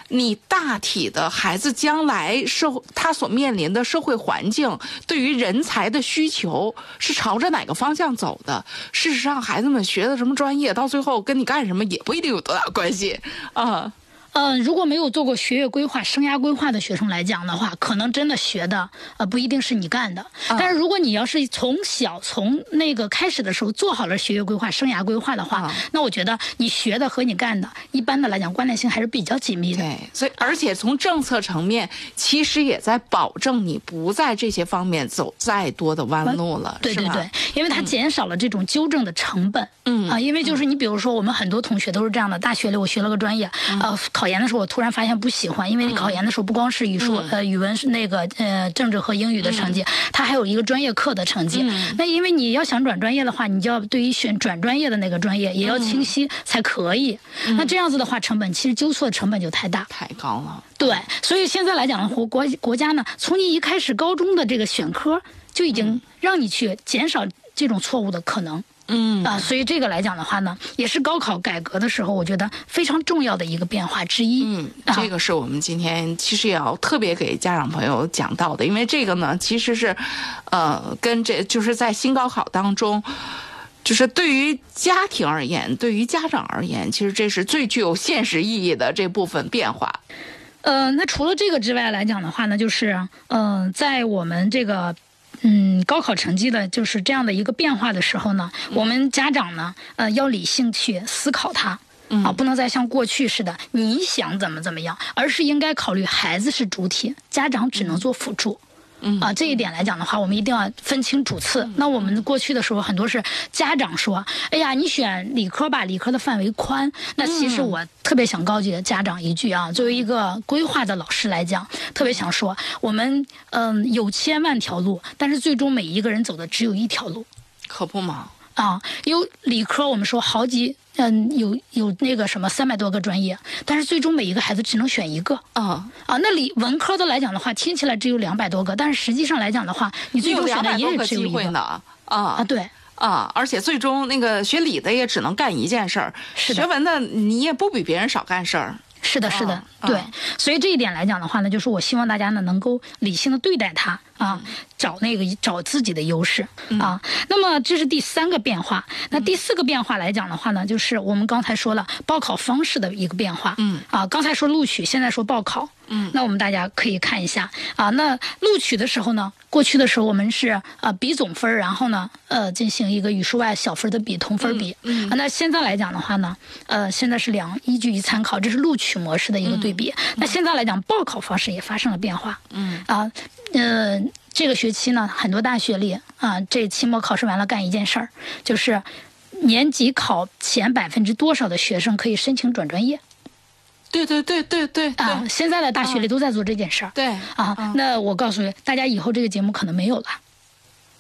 S3: 你大体的孩子将来社会他所面临的社会环境，对于人才的需求是朝着哪个方向走的。事实上，孩子们学的什么专业，到最后跟你干什么也不一定有多大关系啊。
S4: 呃，如果没有做过学业规划、生涯规划的学生来讲的话，可能真的学的呃不一定是你干的。但是如果你要是从小从那个开始的时候做好了学业规划、生涯规划的话，
S3: 啊
S4: 那我觉得你学的和你干的，一般的来讲关联性还是比较紧密的。
S3: 对，所以而且从政策层面，其实也在保证你不在这些方面走再多的弯路了，
S4: 对对对，因为它减少了这种纠正的成本。
S3: 嗯
S4: 啊，因为就是你比如说，我们很多同学都是这样的，大学里我学了个专业，
S3: 嗯
S4: 呃，考研的时候我突然发现不喜欢，因为你考研的时候不光是语
S3: 嗯
S4: 数、呃语文是那个呃政治和英语的成绩，它还有一个专业课的成绩。
S3: 嗯
S4: 那因为你要想转专业的话，你就要对于选转专业的那个专业也要清晰才可以。
S3: 嗯
S4: 那这样子的话，成本其实纠错成本就太大。
S3: 太高了。
S4: 对，所以现在来讲的话，国国家呢，从你一开始高中的这个选科就已经让你去减少这种错误的可能。
S3: 嗯
S4: 啊，所以这个来讲的话呢，也是高考改革的时候，我觉得非常重要的一个变化之一。
S3: 嗯，
S4: 啊
S3: 这个是我们今天其实也要特别给家长朋友讲到的，因为这个呢，其实是，呃，跟这就是在新高考当中。就是对于家庭而言，对于家长而言，其实这是最具有现实意义的这部分变化。
S4: 呃，那除了这个之外来讲的话呢，就是嗯、呃在我们这个。嗯，高考成绩的就是这样的一个变化的时候呢，我们家长呢，呃，要理性去思考它，啊，不能再像过去似的你想怎么怎么样，而是应该考虑孩子是主体，家长只能做辅助。啊，这一点来讲的话，我们一定要分清主次。那我们过去的时候，很多是家长说：“哎呀，你选理科吧，理科的范围宽。”那其实我特别想告诫家长一句啊，作为一个规划的老师来讲，特别想说，我们嗯有千万条路，但是最终每一个人走的只有一条路。
S3: 可不嘛。
S4: 啊，有理科，我们说好几，嗯，有有那个什么三百多个专业，但是最终每一个孩子只能选一个。
S3: 啊，
S4: 啊，那理文科的来讲的话，听起来只有两百多个，但是实际上来讲的话，你最
S3: 有
S4: 终选的也有一个。
S3: 机会呢。啊
S4: 啊，对，
S3: 啊！而且最终那个学理的也只能干一件事儿，学文的你也不比别人少干事儿。
S4: 是的，是的，
S3: 啊
S4: 对
S3: 啊。
S4: 所以这一点来讲的话呢，就是我希望大家呢能够理性的对待它啊，找那个找自己的优势啊。那么这是第三个变化。那第四个变化来讲的话呢，就是我们刚才说了报考方式的一个变化。
S3: 嗯
S4: 啊，刚才说录取，现在说报考。
S3: 嗯
S4: 那我们大家可以看一下啊。那录取的时候呢，过去的时候我们是啊比总分儿，然后呢呃进行一个语数外小分儿的比，同分儿比。
S3: 嗯嗯
S4: 啊那现在来讲的话呢，呃现在是两依据一参考，这是录取模式的一个对比。那现在来讲，报考方式也发生了变化。
S3: 嗯
S4: 啊，呃，这个学期呢，很多大学里啊，这期末考试完了干一件事儿，就是年级考前百分之多少的学生可以申请转专业
S3: 对对对对对
S4: 啊？现在的大学里都在做这件事儿。
S3: 对
S4: 啊
S3: 嗯，
S4: 那我告诉你，大家以后这个节目可能没有了。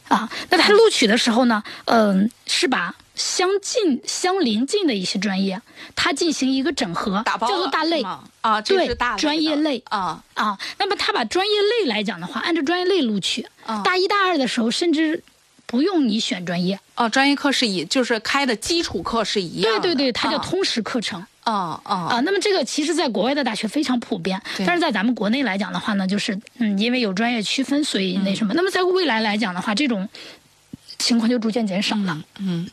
S4: 啊，那他录取的时候呢，嗯、是把相近、相邻近的一些专业，它进行一个整合，
S3: 打包
S4: 叫做大类
S3: 啊，这
S4: 对
S3: 是大
S4: 专业类
S3: 啊。
S4: 啊。那么他把专业类来讲的话，按照专业类录取，
S3: 啊
S4: 大一、大二的时候甚至不用你选专业，
S3: 哦，专业课是一就是开的基础课是一样的。
S4: 对对对，它叫
S3: 啊
S4: 通识课程。
S3: 啊啊
S4: 啊，那么这个其实在国外的大学非常普遍，但是在咱们国内来讲的话呢，就是嗯，因为有专业区分，所以那什么。那么在未来来讲的话，这种情况就逐渐减少了。
S3: 嗯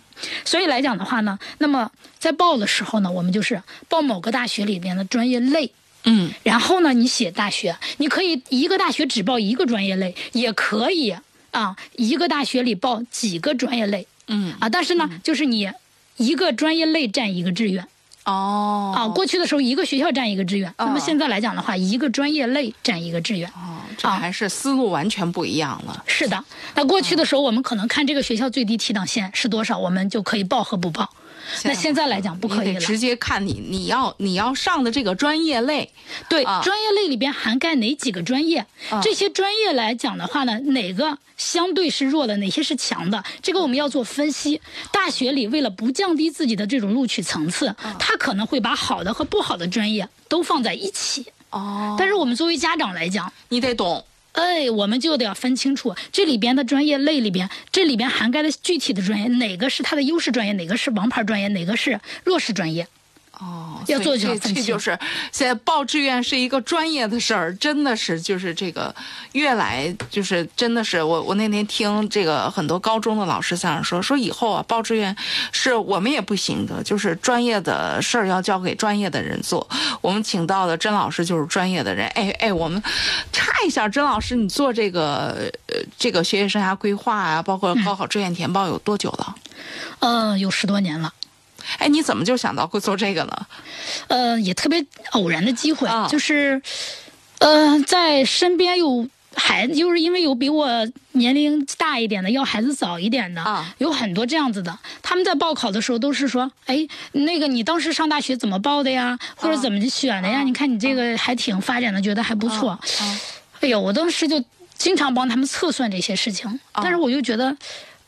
S4: 所以来讲的话呢，那么在报的时候呢，我们就是报某个大学里边的专业类。
S3: 嗯
S4: 然后呢，你写大学，你可以一个大学只报一个专业类，也可以啊，一个大学里报几个专业类
S3: 嗯
S4: 啊。但是呢，就是你一个专业类占一个志愿。
S3: 哦
S4: 啊，过去的时候一个学校占一个志愿，那么
S3: 哦
S4: 现在来讲的话，一个专业类占一个志愿。
S3: 哦，这
S4: 啊
S3: 还是思路完全不一样了。
S4: 是的，那过去的时候我们可能看这个学校最低提档线是多少，我们就可以报和不报。那现在来讲不可以了，
S3: 直接看你你要你要上的这个专业类。
S4: 对，
S3: 啊
S4: 专业类里边涵盖哪几个专业？
S3: 啊
S4: 这些专业来讲的话呢，哪个相对是弱的，哪些是强的？这个我们要做分析。大学里为了不降低自己的这种录取层次，
S3: 啊
S4: 他可能会把好的和不好的专业都放在一起。
S3: 哦
S4: 但是我们作为家长来讲，
S3: 你得懂。
S4: 哎，我们就得要分清楚这里边的专业类里边，这里边涵盖的具体的专业，哪个是它的优势专业，哪个是王牌专业，哪个是弱势专业。
S3: 哦，
S4: 要做
S3: 所以这就是现在报志愿是一个专业的事儿，真的是就是这个越来就是真的是我我那天听这个很多高中的老师在那说说以后啊报志愿是我们也不行的，就是专业的事儿要交给专业的人做。我们请到的甄老师就是专业的人，哎哎，我们插一下，甄老师你做这个呃这个学业生涯规划啊，包括高考志愿填报有多久了？
S4: 呃，有十多年了。
S3: 哎，你怎么就想到会做这个呢？
S4: 呃，也特别偶然的机会，
S3: 啊
S4: 就是，呃，在身边有孩子，就是因为有比我年龄大一点的，要孩子早一点的，
S3: 啊
S4: 有很多这样子的。他们在报考的时候都是说，哎，那个你当时上大学怎么报的呀，或者怎么选的呀？你看你这个还挺发展的，觉得还不错。
S3: 啊
S4: 哎呦，我当时就经常帮他们测算这些事情，
S3: 啊
S4: 但是我就觉得。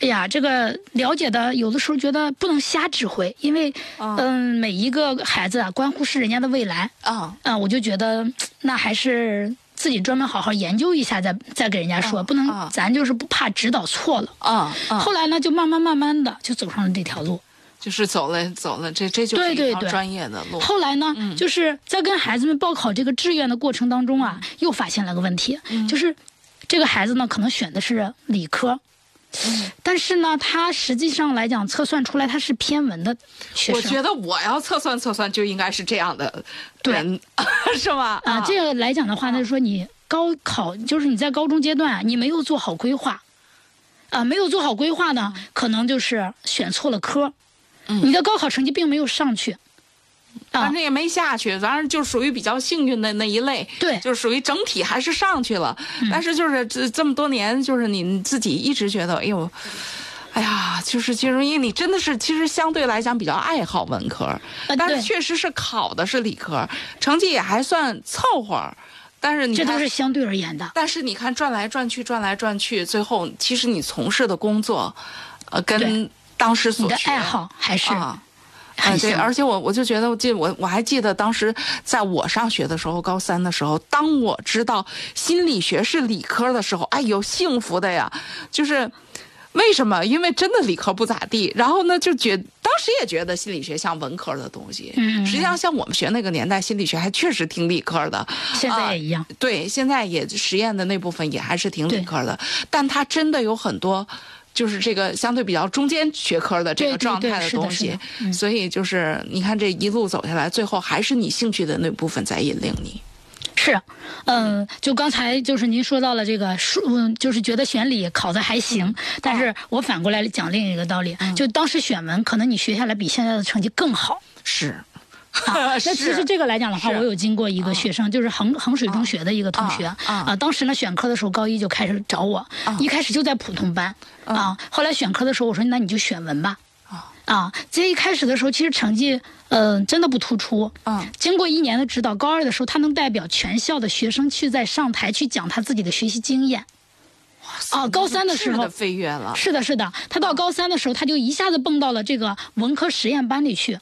S4: 哎呀，这个了解的有的时候觉得不能瞎指挥，因为，
S3: 啊
S4: 嗯，每一个孩子啊，关乎是人家的未来，
S3: 啊
S4: 嗯，我就觉得那还是自己专门好好研究一下再再给人家说，
S3: 啊
S4: 不能
S3: 啊
S4: 咱就是不怕指导错了。
S3: 啊啊！
S4: 后来呢，就慢慢慢慢的就走上了这条路。
S3: 就是走了走了，这这就是一条专业的路。
S4: 后来呢，
S3: 嗯
S4: 就是在跟孩子们报考这个志愿的过程当中啊，又发现了个问题，
S3: 嗯
S4: 就是这个孩子呢，可能选的是理科，但是呢，它实际上来讲测算出来它是偏文的。
S3: 我觉得我要测算测算就应该是这样的人，[laughs] 是吗？
S4: 啊，这个来讲的话，那就说你高考就是你在高中阶段你没有做好规划，啊，没有做好规划呢，可能就是选错了科，你的高考成绩并没有上去。
S3: 反正也没下去，反正就属于比较幸运的那一类。
S4: 对，
S3: 就属于整体还是上去了，但是就是这这么多年，就是你自己一直觉得，哎呦，哎呀，就是金融因为你真的是其实相对来讲比较爱好文科，但是确实是考的是理科，成绩也还算凑合。但是你
S4: 这都是相对而言的。
S3: 但是你看转来转去，转来转去，最后其实你从事的工作，呃，跟当时所
S4: 的爱好还是。
S3: 啊，对，而且我我就觉得，我记我我还记得当时在我上学的时候，高三的时候，当我知道心理学是理科的时候，哎呦，幸福的呀！就是为什么？因为真的理科不咋地。然后呢，就觉当时也觉得心理学像文科的东西。
S4: 嗯。
S3: 实际上，像我们学那个年代，心理学还确实挺理科的。
S4: 现在也一样。
S3: 对，现在也实验的那部分也还是挺理科的，但它真的有很多。就是这个相对比较中间学科的这个状态的东西，所以就是你看这一路走下来，最后还是你兴趣的那部分在引领你。
S4: 是，嗯，就刚才就是您说到了这个数，就是觉得选理考的还行，但是我反过来讲另一个道理，就当时选文，可能你学下来比现在的成绩更好。
S3: 是。[laughs]
S4: 啊，[laughs] 那其实这个来讲的话，我有经过一个学生，就是衡衡水中学的一个同学啊。当时呢，选科的时候，高一就开始找我，一开始就在普通班啊。后来选科的时候，我说那你就选文吧。啊，这一开始的时候，其实成绩嗯真的不突出。
S3: 啊。
S4: 经过一年的指导，高二的时候，他能代表全校的学生去在上台去讲他自己的学习经验。
S3: 啊，
S4: 高三的时候
S3: 飞跃了。
S4: 是的，是的，他到高三的时候，他就一下子蹦到了这个文科实验班里去。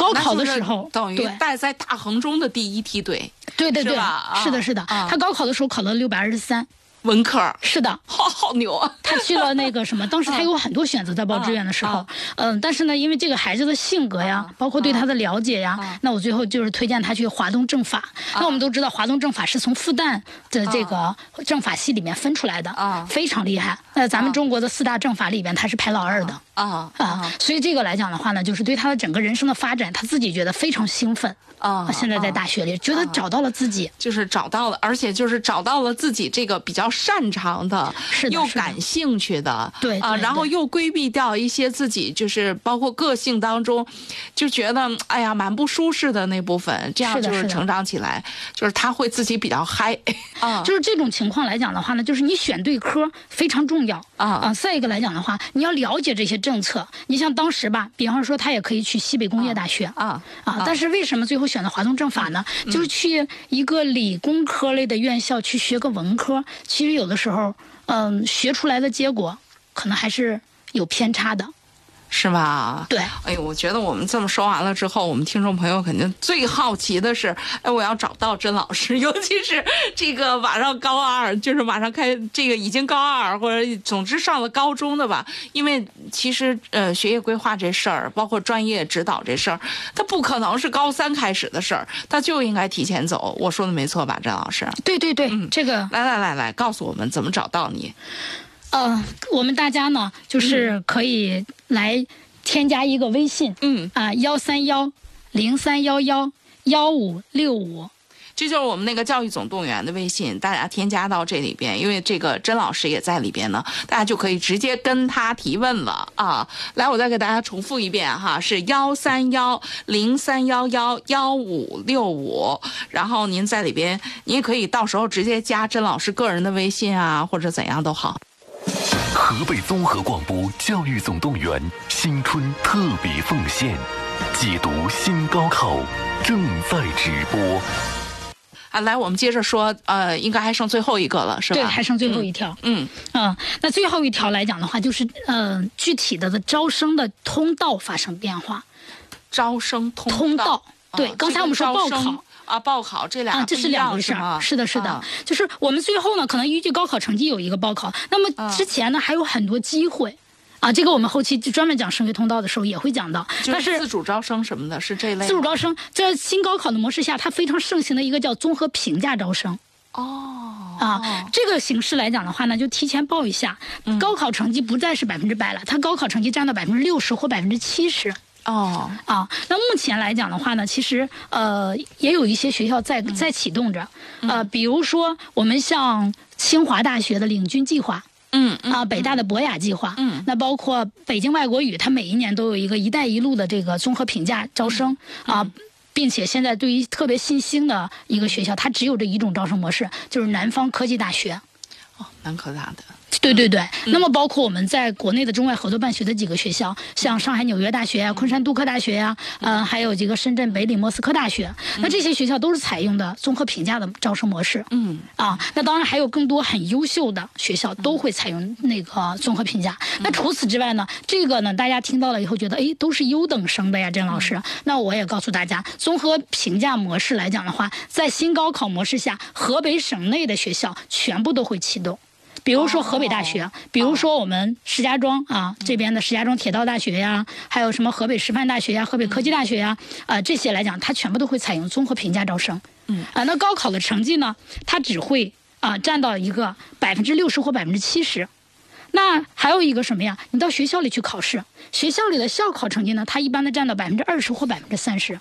S4: 高考的时候，
S3: 等于带在大衡中的第一梯队，
S4: 对对对，是的，是的，他高考的时候考了六百二十三。
S3: 文科
S4: 是的，
S3: 好 [laughs] 好牛啊！
S4: 他去了那个什么，当时 [laughs] 他有很多选择在报志愿的时候，嗯，但是呢，因为这个孩子的性格呀，包括对他的了解呀，那我最后就是推荐他去华东政法。那我们都知道，华东政法是从复旦的这个政法系里面分出来的，啊，非常厉害。那咱们中国的四大政法里边，他是排老二的，
S3: 啊
S4: 啊，所以这个来讲的话呢，就是对他的整个人生的发展，他自己觉得非常兴奋。
S3: 啊，
S4: 现在在大学里，觉得找到了自己，
S3: 就是找到了，而且就是找到了自己这个比较擅长的，
S4: 是
S3: 又感兴趣的，
S4: 对
S3: 啊，然后又规避掉一些自己就是包括个性当中，就觉得哎呀蛮不舒适的那部分，这样就是成长起来，就是他会自己比较嗨。
S4: 啊，[laughs] 就是这种情况来讲的话呢，就是你选对科非常重要
S3: 啊
S4: 啊，再一个来讲的话，你要了解这些政策，你像当时吧，比方说他也可以去西北工业大学
S3: 啊
S4: 啊，但是为什么最后？选择华东政法呢，就是去一个理工科类的院校去学个文科，其实有的时候，嗯，学出来的结果可能还是有偏差的。
S3: 是吧？
S4: 对，
S3: 哎呦，我觉得我们这么说完了之后，我们听众朋友肯定最好奇的是，哎，我要找到甄老师，尤其是这个马上高二，就是马上开这个已经高二或者总之上了高中的吧。因为其实呃，学业规划这事儿，包括专业指导这事儿，它不可能是高三开始的事儿，它就应该提前走。我说的没错吧，甄老师？
S4: 对对对，嗯这个
S3: 来来来来，告诉我们怎么找到你。
S4: 呃，我们大家呢，就是可以来添加一个微信，
S3: 嗯
S4: 啊，幺三幺零三幺幺幺五六五，
S3: 这就是我们那个教育总动员的微信，大家添加到这里边，因为这个甄老师也在里边呢，大家就可以直接跟他提问了啊。来，我再给大家重复一遍哈，是幺三幺零三幺幺幺五六五，然后您在里边，您也可以到时候直接加甄老师个人的微信啊，或者怎样都好。
S2: 河北综合广播教育总动员新春特别奉献，解读新高考正在直播。
S3: 啊，来，我们接着说，呃，应该还剩最后一个了，是吧？
S4: 对，还剩最后一条。
S3: 嗯
S4: 嗯，那最后一条来讲的话，就是呃，具体的的招生的通道发生变化。
S3: 招生通
S4: 通道，对，刚才我们说报考。
S3: 啊，报考这俩啊，
S4: 这是两回事儿。是的，是的，就是我们最后呢，可能依据高考成绩有一个报考。那么之前呢，还有很多机会，啊，这个我们后期就专门讲升学通道的时候也会讲到。但是
S3: 自主招生什么的，是这类。
S4: 自主招生在新高考的模式下，它非常盛行的一个叫综合评价招生。
S3: 哦
S4: 啊，这个形式来讲的话呢，就提前报一下，高考成绩不再是百分之百了，它高考成绩占到百分之六十或百分之七十。
S3: 哦，
S4: 啊，那目前来讲的话呢，其实呃也有一些学校在在启动着，呃，比如说我们像清华大学的领军计划。
S3: 嗯嗯
S4: 啊，北大的博雅计划，
S3: 嗯，
S4: 那包括北京外国语，它每一年都有一个“一带一路”的这个综合评价招生啊，并且现在对于特别新兴的一个学校，它只有这一种招生模式，就是南方科技大学。
S3: 哦，南科大的。
S4: 对对对，那么包括我们在国内的中外合作办学的几个学校，像上海纽约大学呀、昆山杜克大学呀，呃，还有这个深圳北理莫斯科大学，那这些学校都是采用的综合评价的招生模式。
S3: 嗯
S4: 啊，那当然还有更多很优秀的学校都会采用那个综合评价。那除此之外呢，这个呢，大家听到了以后觉得，哎，都是优等生的呀，郑老师。那我也告诉大家，综合评价模式来讲的话，在新高考模式下，河北省内的学校全部都会启动。比如说河北大学，比如说我们石家庄啊这边的石家庄铁道大学呀，还有什么河北师范大学呀、河北科技大学呀，啊这些来讲，它全部都会采用综合评价招生。
S3: 嗯
S4: 啊，那高考的成绩呢，它只会啊占到一个百分之六十或百分之七十。那还有一个什么呀？你到学校里去考试，学校里的校考成绩呢，它一般的占到百分之二十或百分之三十。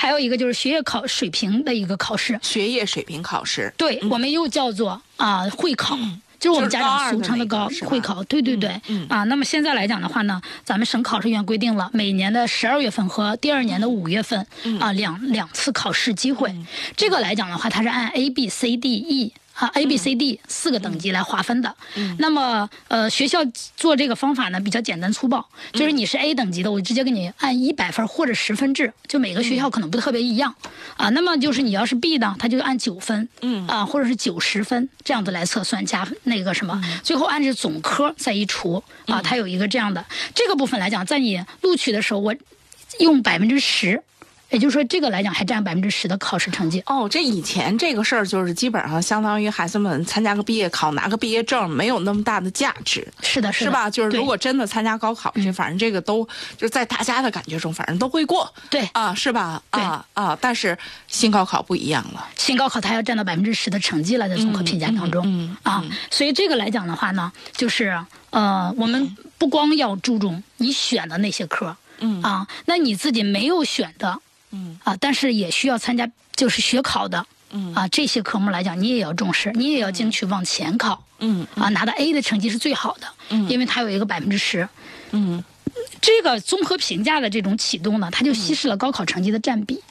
S4: 还有一个就是学业考水平的一个考试，
S3: 学业水平考试。
S4: 对、我们又叫做啊会考。就是我们家长俗称的高会考，对对对，
S3: 嗯嗯。
S4: 啊，那么现在来讲的话呢，咱们省考试院规定了每年的十二月份和第二年的五月份，
S3: 嗯。
S4: 啊两两次考试机会，这个来讲的话，它是按 A B C D E 啊 A B C D 四个等级来划分的。
S3: 嗯。
S4: 那么呃，学校做这个方法呢比较简单粗暴，就是你是 A 等级的，我直接给你按一百分或者十分制，就每个学校可能不特别一样。啊。那么就是你要是 B 呢，他就按九分，
S3: 嗯。
S4: 啊，或者是九十分这样子来测算加那个什么，最后按着总科再一除啊，它有一个这样的。这个部分来讲，在你录取的时候，我用百分之十，也就是说这个来讲还占百分之十的考试成绩。
S3: 哦，这以前这个事儿就是基本上相当于孩子们参加个毕业考，拿个毕业证，没有那么大的价值。
S4: 是的，的
S3: 是吧？就是如果真的参加高考去，反正这个都就是在大家的感觉中，反正都会过
S4: 对
S3: 啊，是吧？
S4: 对
S3: 啊啊，但是新高考不一样了。
S4: 新高考它要占到百分之十的成绩了，在综合评价当中、
S3: 嗯
S4: 啊，所以这个来讲的话呢，就是呃，我们不光要注重你选的那些科，
S3: 嗯
S4: 啊，那你自己没有选的，
S3: 嗯。
S4: 啊，但是也需要参加就是学考的，
S3: 嗯。
S4: 啊，这些科目来讲，你也要重视，你也要争取往前考，
S3: 嗯
S4: 啊，拿到 A 的成绩是最好的，
S3: 嗯。
S4: 因为它有一个百分之十。
S3: 嗯。
S4: 这个综合评价的这种启动呢，它就稀释了高考成绩的占比。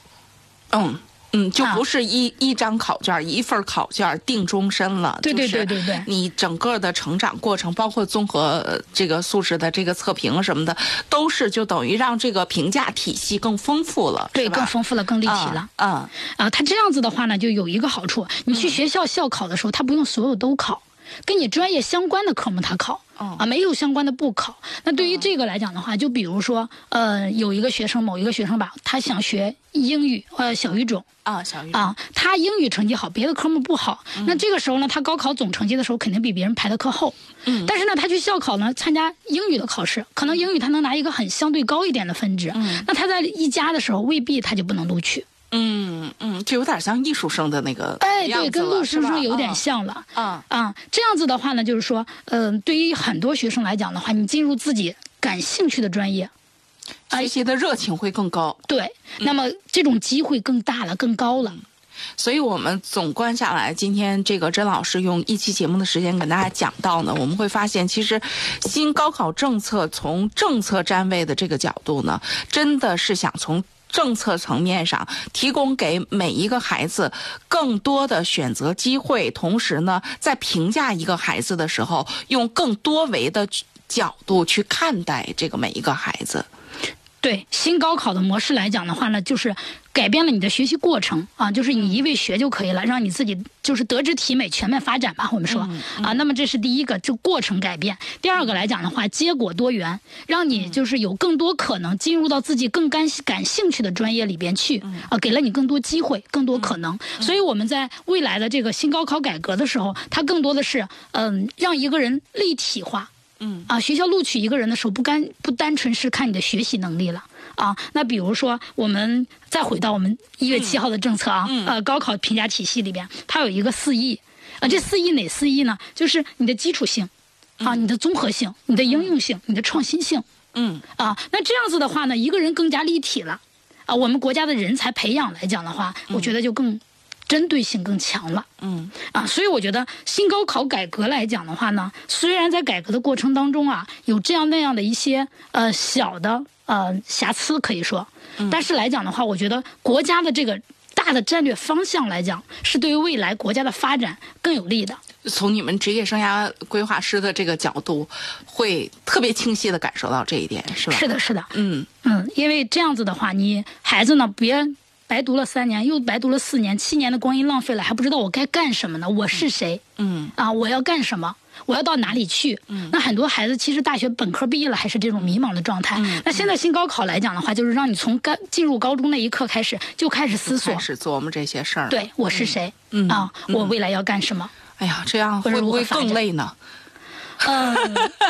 S3: 嗯嗯，就
S4: 啊
S3: 不是一、一张考卷一份考卷定终身了。
S4: 对对对对对
S3: 你整个的成长过程，包括综合呃这个素质的这个测评什么的，都是就等于让这个评价体系更丰富了，
S4: 对，更丰富了，更立体了。
S3: 啊啊
S4: 啊，它这样子的话呢，就有一个好处，你去学校校考的时候，它不用所有都考，跟你专业相关的科目他考。
S3: 哦
S4: 啊，没有相关的不考。那对于这个来讲的话，就比如说，呃，有一个学生，某一个学生吧，他想学英语，呃，小语种
S3: 啊，小语
S4: 啊，他英语成绩好，别的科目不好。那这个时候呢，他高考总成绩的时候肯定比别人排的课后。
S3: 嗯
S4: 但是呢，他去校考呢，参加英语的考试，可能英语他能拿一个很相对高一点的分值。
S3: 嗯
S4: 那他在一加的时候，未必他就不能录取。
S3: 嗯嗯，就有点像艺术生的那个
S4: 哎，对，跟陆
S3: 子了是吧
S4: 师生有点
S3: 啊
S4: 像了。
S3: 啊
S4: 啊，这样子的话呢，就是说，嗯、对于很多学生来讲的话，你进入自己感兴趣的专业，
S3: 学习的热情会更高。
S4: 对，
S3: 嗯
S4: 那么这种机会更大了，更高了。
S3: 所以我们总观下来，今天这个甄老师用一期节目的时间跟大家讲到呢，我们会发现，其实新高考政策从政策站位的这个角度呢，真的是想从。政策层面上提供给每一个孩子更多的选择机会，同时呢，在评价一个孩子的时候，用更多维的角度去看待这个每一个孩子。
S4: 对新高考的模式来讲的话呢，就是改变了你的学习过程啊，就是你一味学就可以了，让你自己就是德智体美全面发展吧。我们说、啊，那么这是第一个，就过程改变；第二个来讲的话，结果多元，让你就是有更多可能进入到自己更感感兴趣的专业里边去啊，给了你更多机会，更多可能。所以我们在未来的这个新高考改革的时候，它更多的是嗯，让一个人立体化。
S3: 嗯
S4: 啊，学校录取一个人的时候，不干不单纯是看你的学习能力了啊。那比如说，我们再回到我们一月七号的政策啊，
S3: 嗯
S4: 呃，高考评价体系里边，它有一个四 E 啊，这四 E 哪四 E 呢？就是你的基础性啊，你的综合性、你的应用性、你的创新性
S3: 嗯
S4: 啊。那这样子的话呢，一个人更加立体了啊。我们国家的人才培养来讲的话，我觉得就更针对性更强了。
S3: 嗯
S4: 啊，所以我觉得新高考改革来讲的话呢，虽然在改革的过程当中啊，有这样那样的一些呃小的呃瑕疵可以说，但是来讲的话，我觉得国家的这个大的战略方向来讲，是对于未来国家的发展更有利的。
S3: 从你们职业生涯规划师的这个角度，会特别清晰的感受到这一点，是吧？
S4: 是的，是的，
S3: 嗯
S4: 嗯，因为这样子的话，你孩子呢别。白读了三年，又白读了四年，七年的光阴浪费了，还不知道我该干什么呢？我是谁？
S3: 嗯
S4: 啊，我要干什么？我要到哪里去？
S3: 嗯
S4: 那很多孩子其实大学本科毕业了，还是这种迷茫的状态。
S3: 嗯
S4: 那现在新高考来讲的话，就是让你从刚进入高中那一刻开始就开始思索
S3: 开，始琢磨这些事儿。，
S4: 对我是谁？
S3: 嗯
S4: 啊，我未来要干什么？
S3: 哎呀，这样会不会更累呢？
S4: 嗯，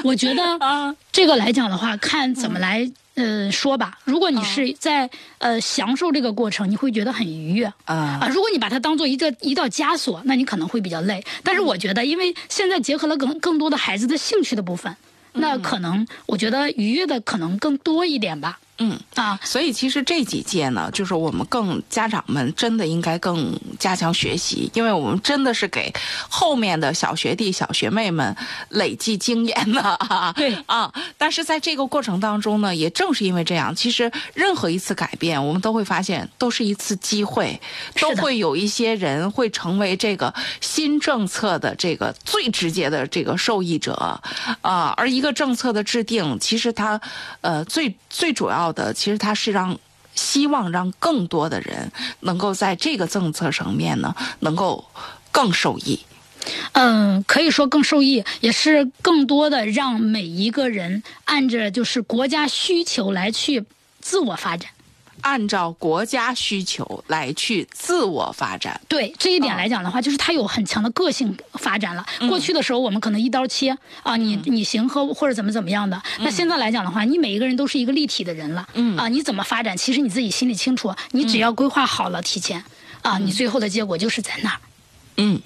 S4: 我觉得 [laughs]
S3: 啊
S4: 这个来讲的话，看怎么来。呃，说吧，如果你是在呃享受这个过程，你会觉得很愉悦
S3: 啊
S4: 啊。如果你把它当做一个一道枷锁，那你可能会比较累。但是我觉得，因为现在结合了更更多的孩子的兴趣的部分，那可能我觉得愉悦的可能更多一点吧。
S3: 嗯。
S4: 啊，
S3: 所以其实这几届呢，就是我们更家长们真的应该更加强学习，因为我们真的是给后面的小学弟、小学妹们累积经验的啊。[laughs]
S4: 对
S3: 啊，但是在这个过程当中呢，也正是因为这样，其实任何一次改变，我们都会发现都是一次机会，都会有一些人会成为这个新政策的这个最直接的这个受益者啊。而一个政策的制定，其实它呃最最主要的，其实它是让。希望让更多的人能够在这个政策层面呢，能够更受益。
S4: 嗯，可以说更受益，也是更多的让每一个人按着就是国家需求来去自我发展。
S3: 按照国家需求来去自我发展。
S4: 对这一点来讲的话，就是他有很强的个性发展了。
S3: 嗯
S4: 过去的时候，我们可能一刀切啊，你你行和或者怎么怎么样的。那现在来讲的话，你每一个人都是一个立体的人了。
S3: 嗯
S4: 啊，你怎么发展，其实你自己心里清楚。你只要规划好了，提前啊，你最后的结果就是在那儿。
S3: 嗯，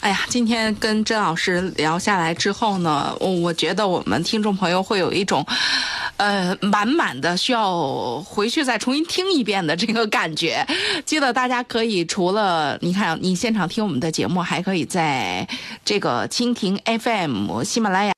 S3: 哎呀，今天跟甄老师聊下来之后呢，我我觉得我们听众朋友会有一种，呃，满满的需要回去再重新听一遍的这个感觉。记得大家可以除了你看你现场听我们的节目，还可以在这个蜻蜓 FM、喜马拉雅。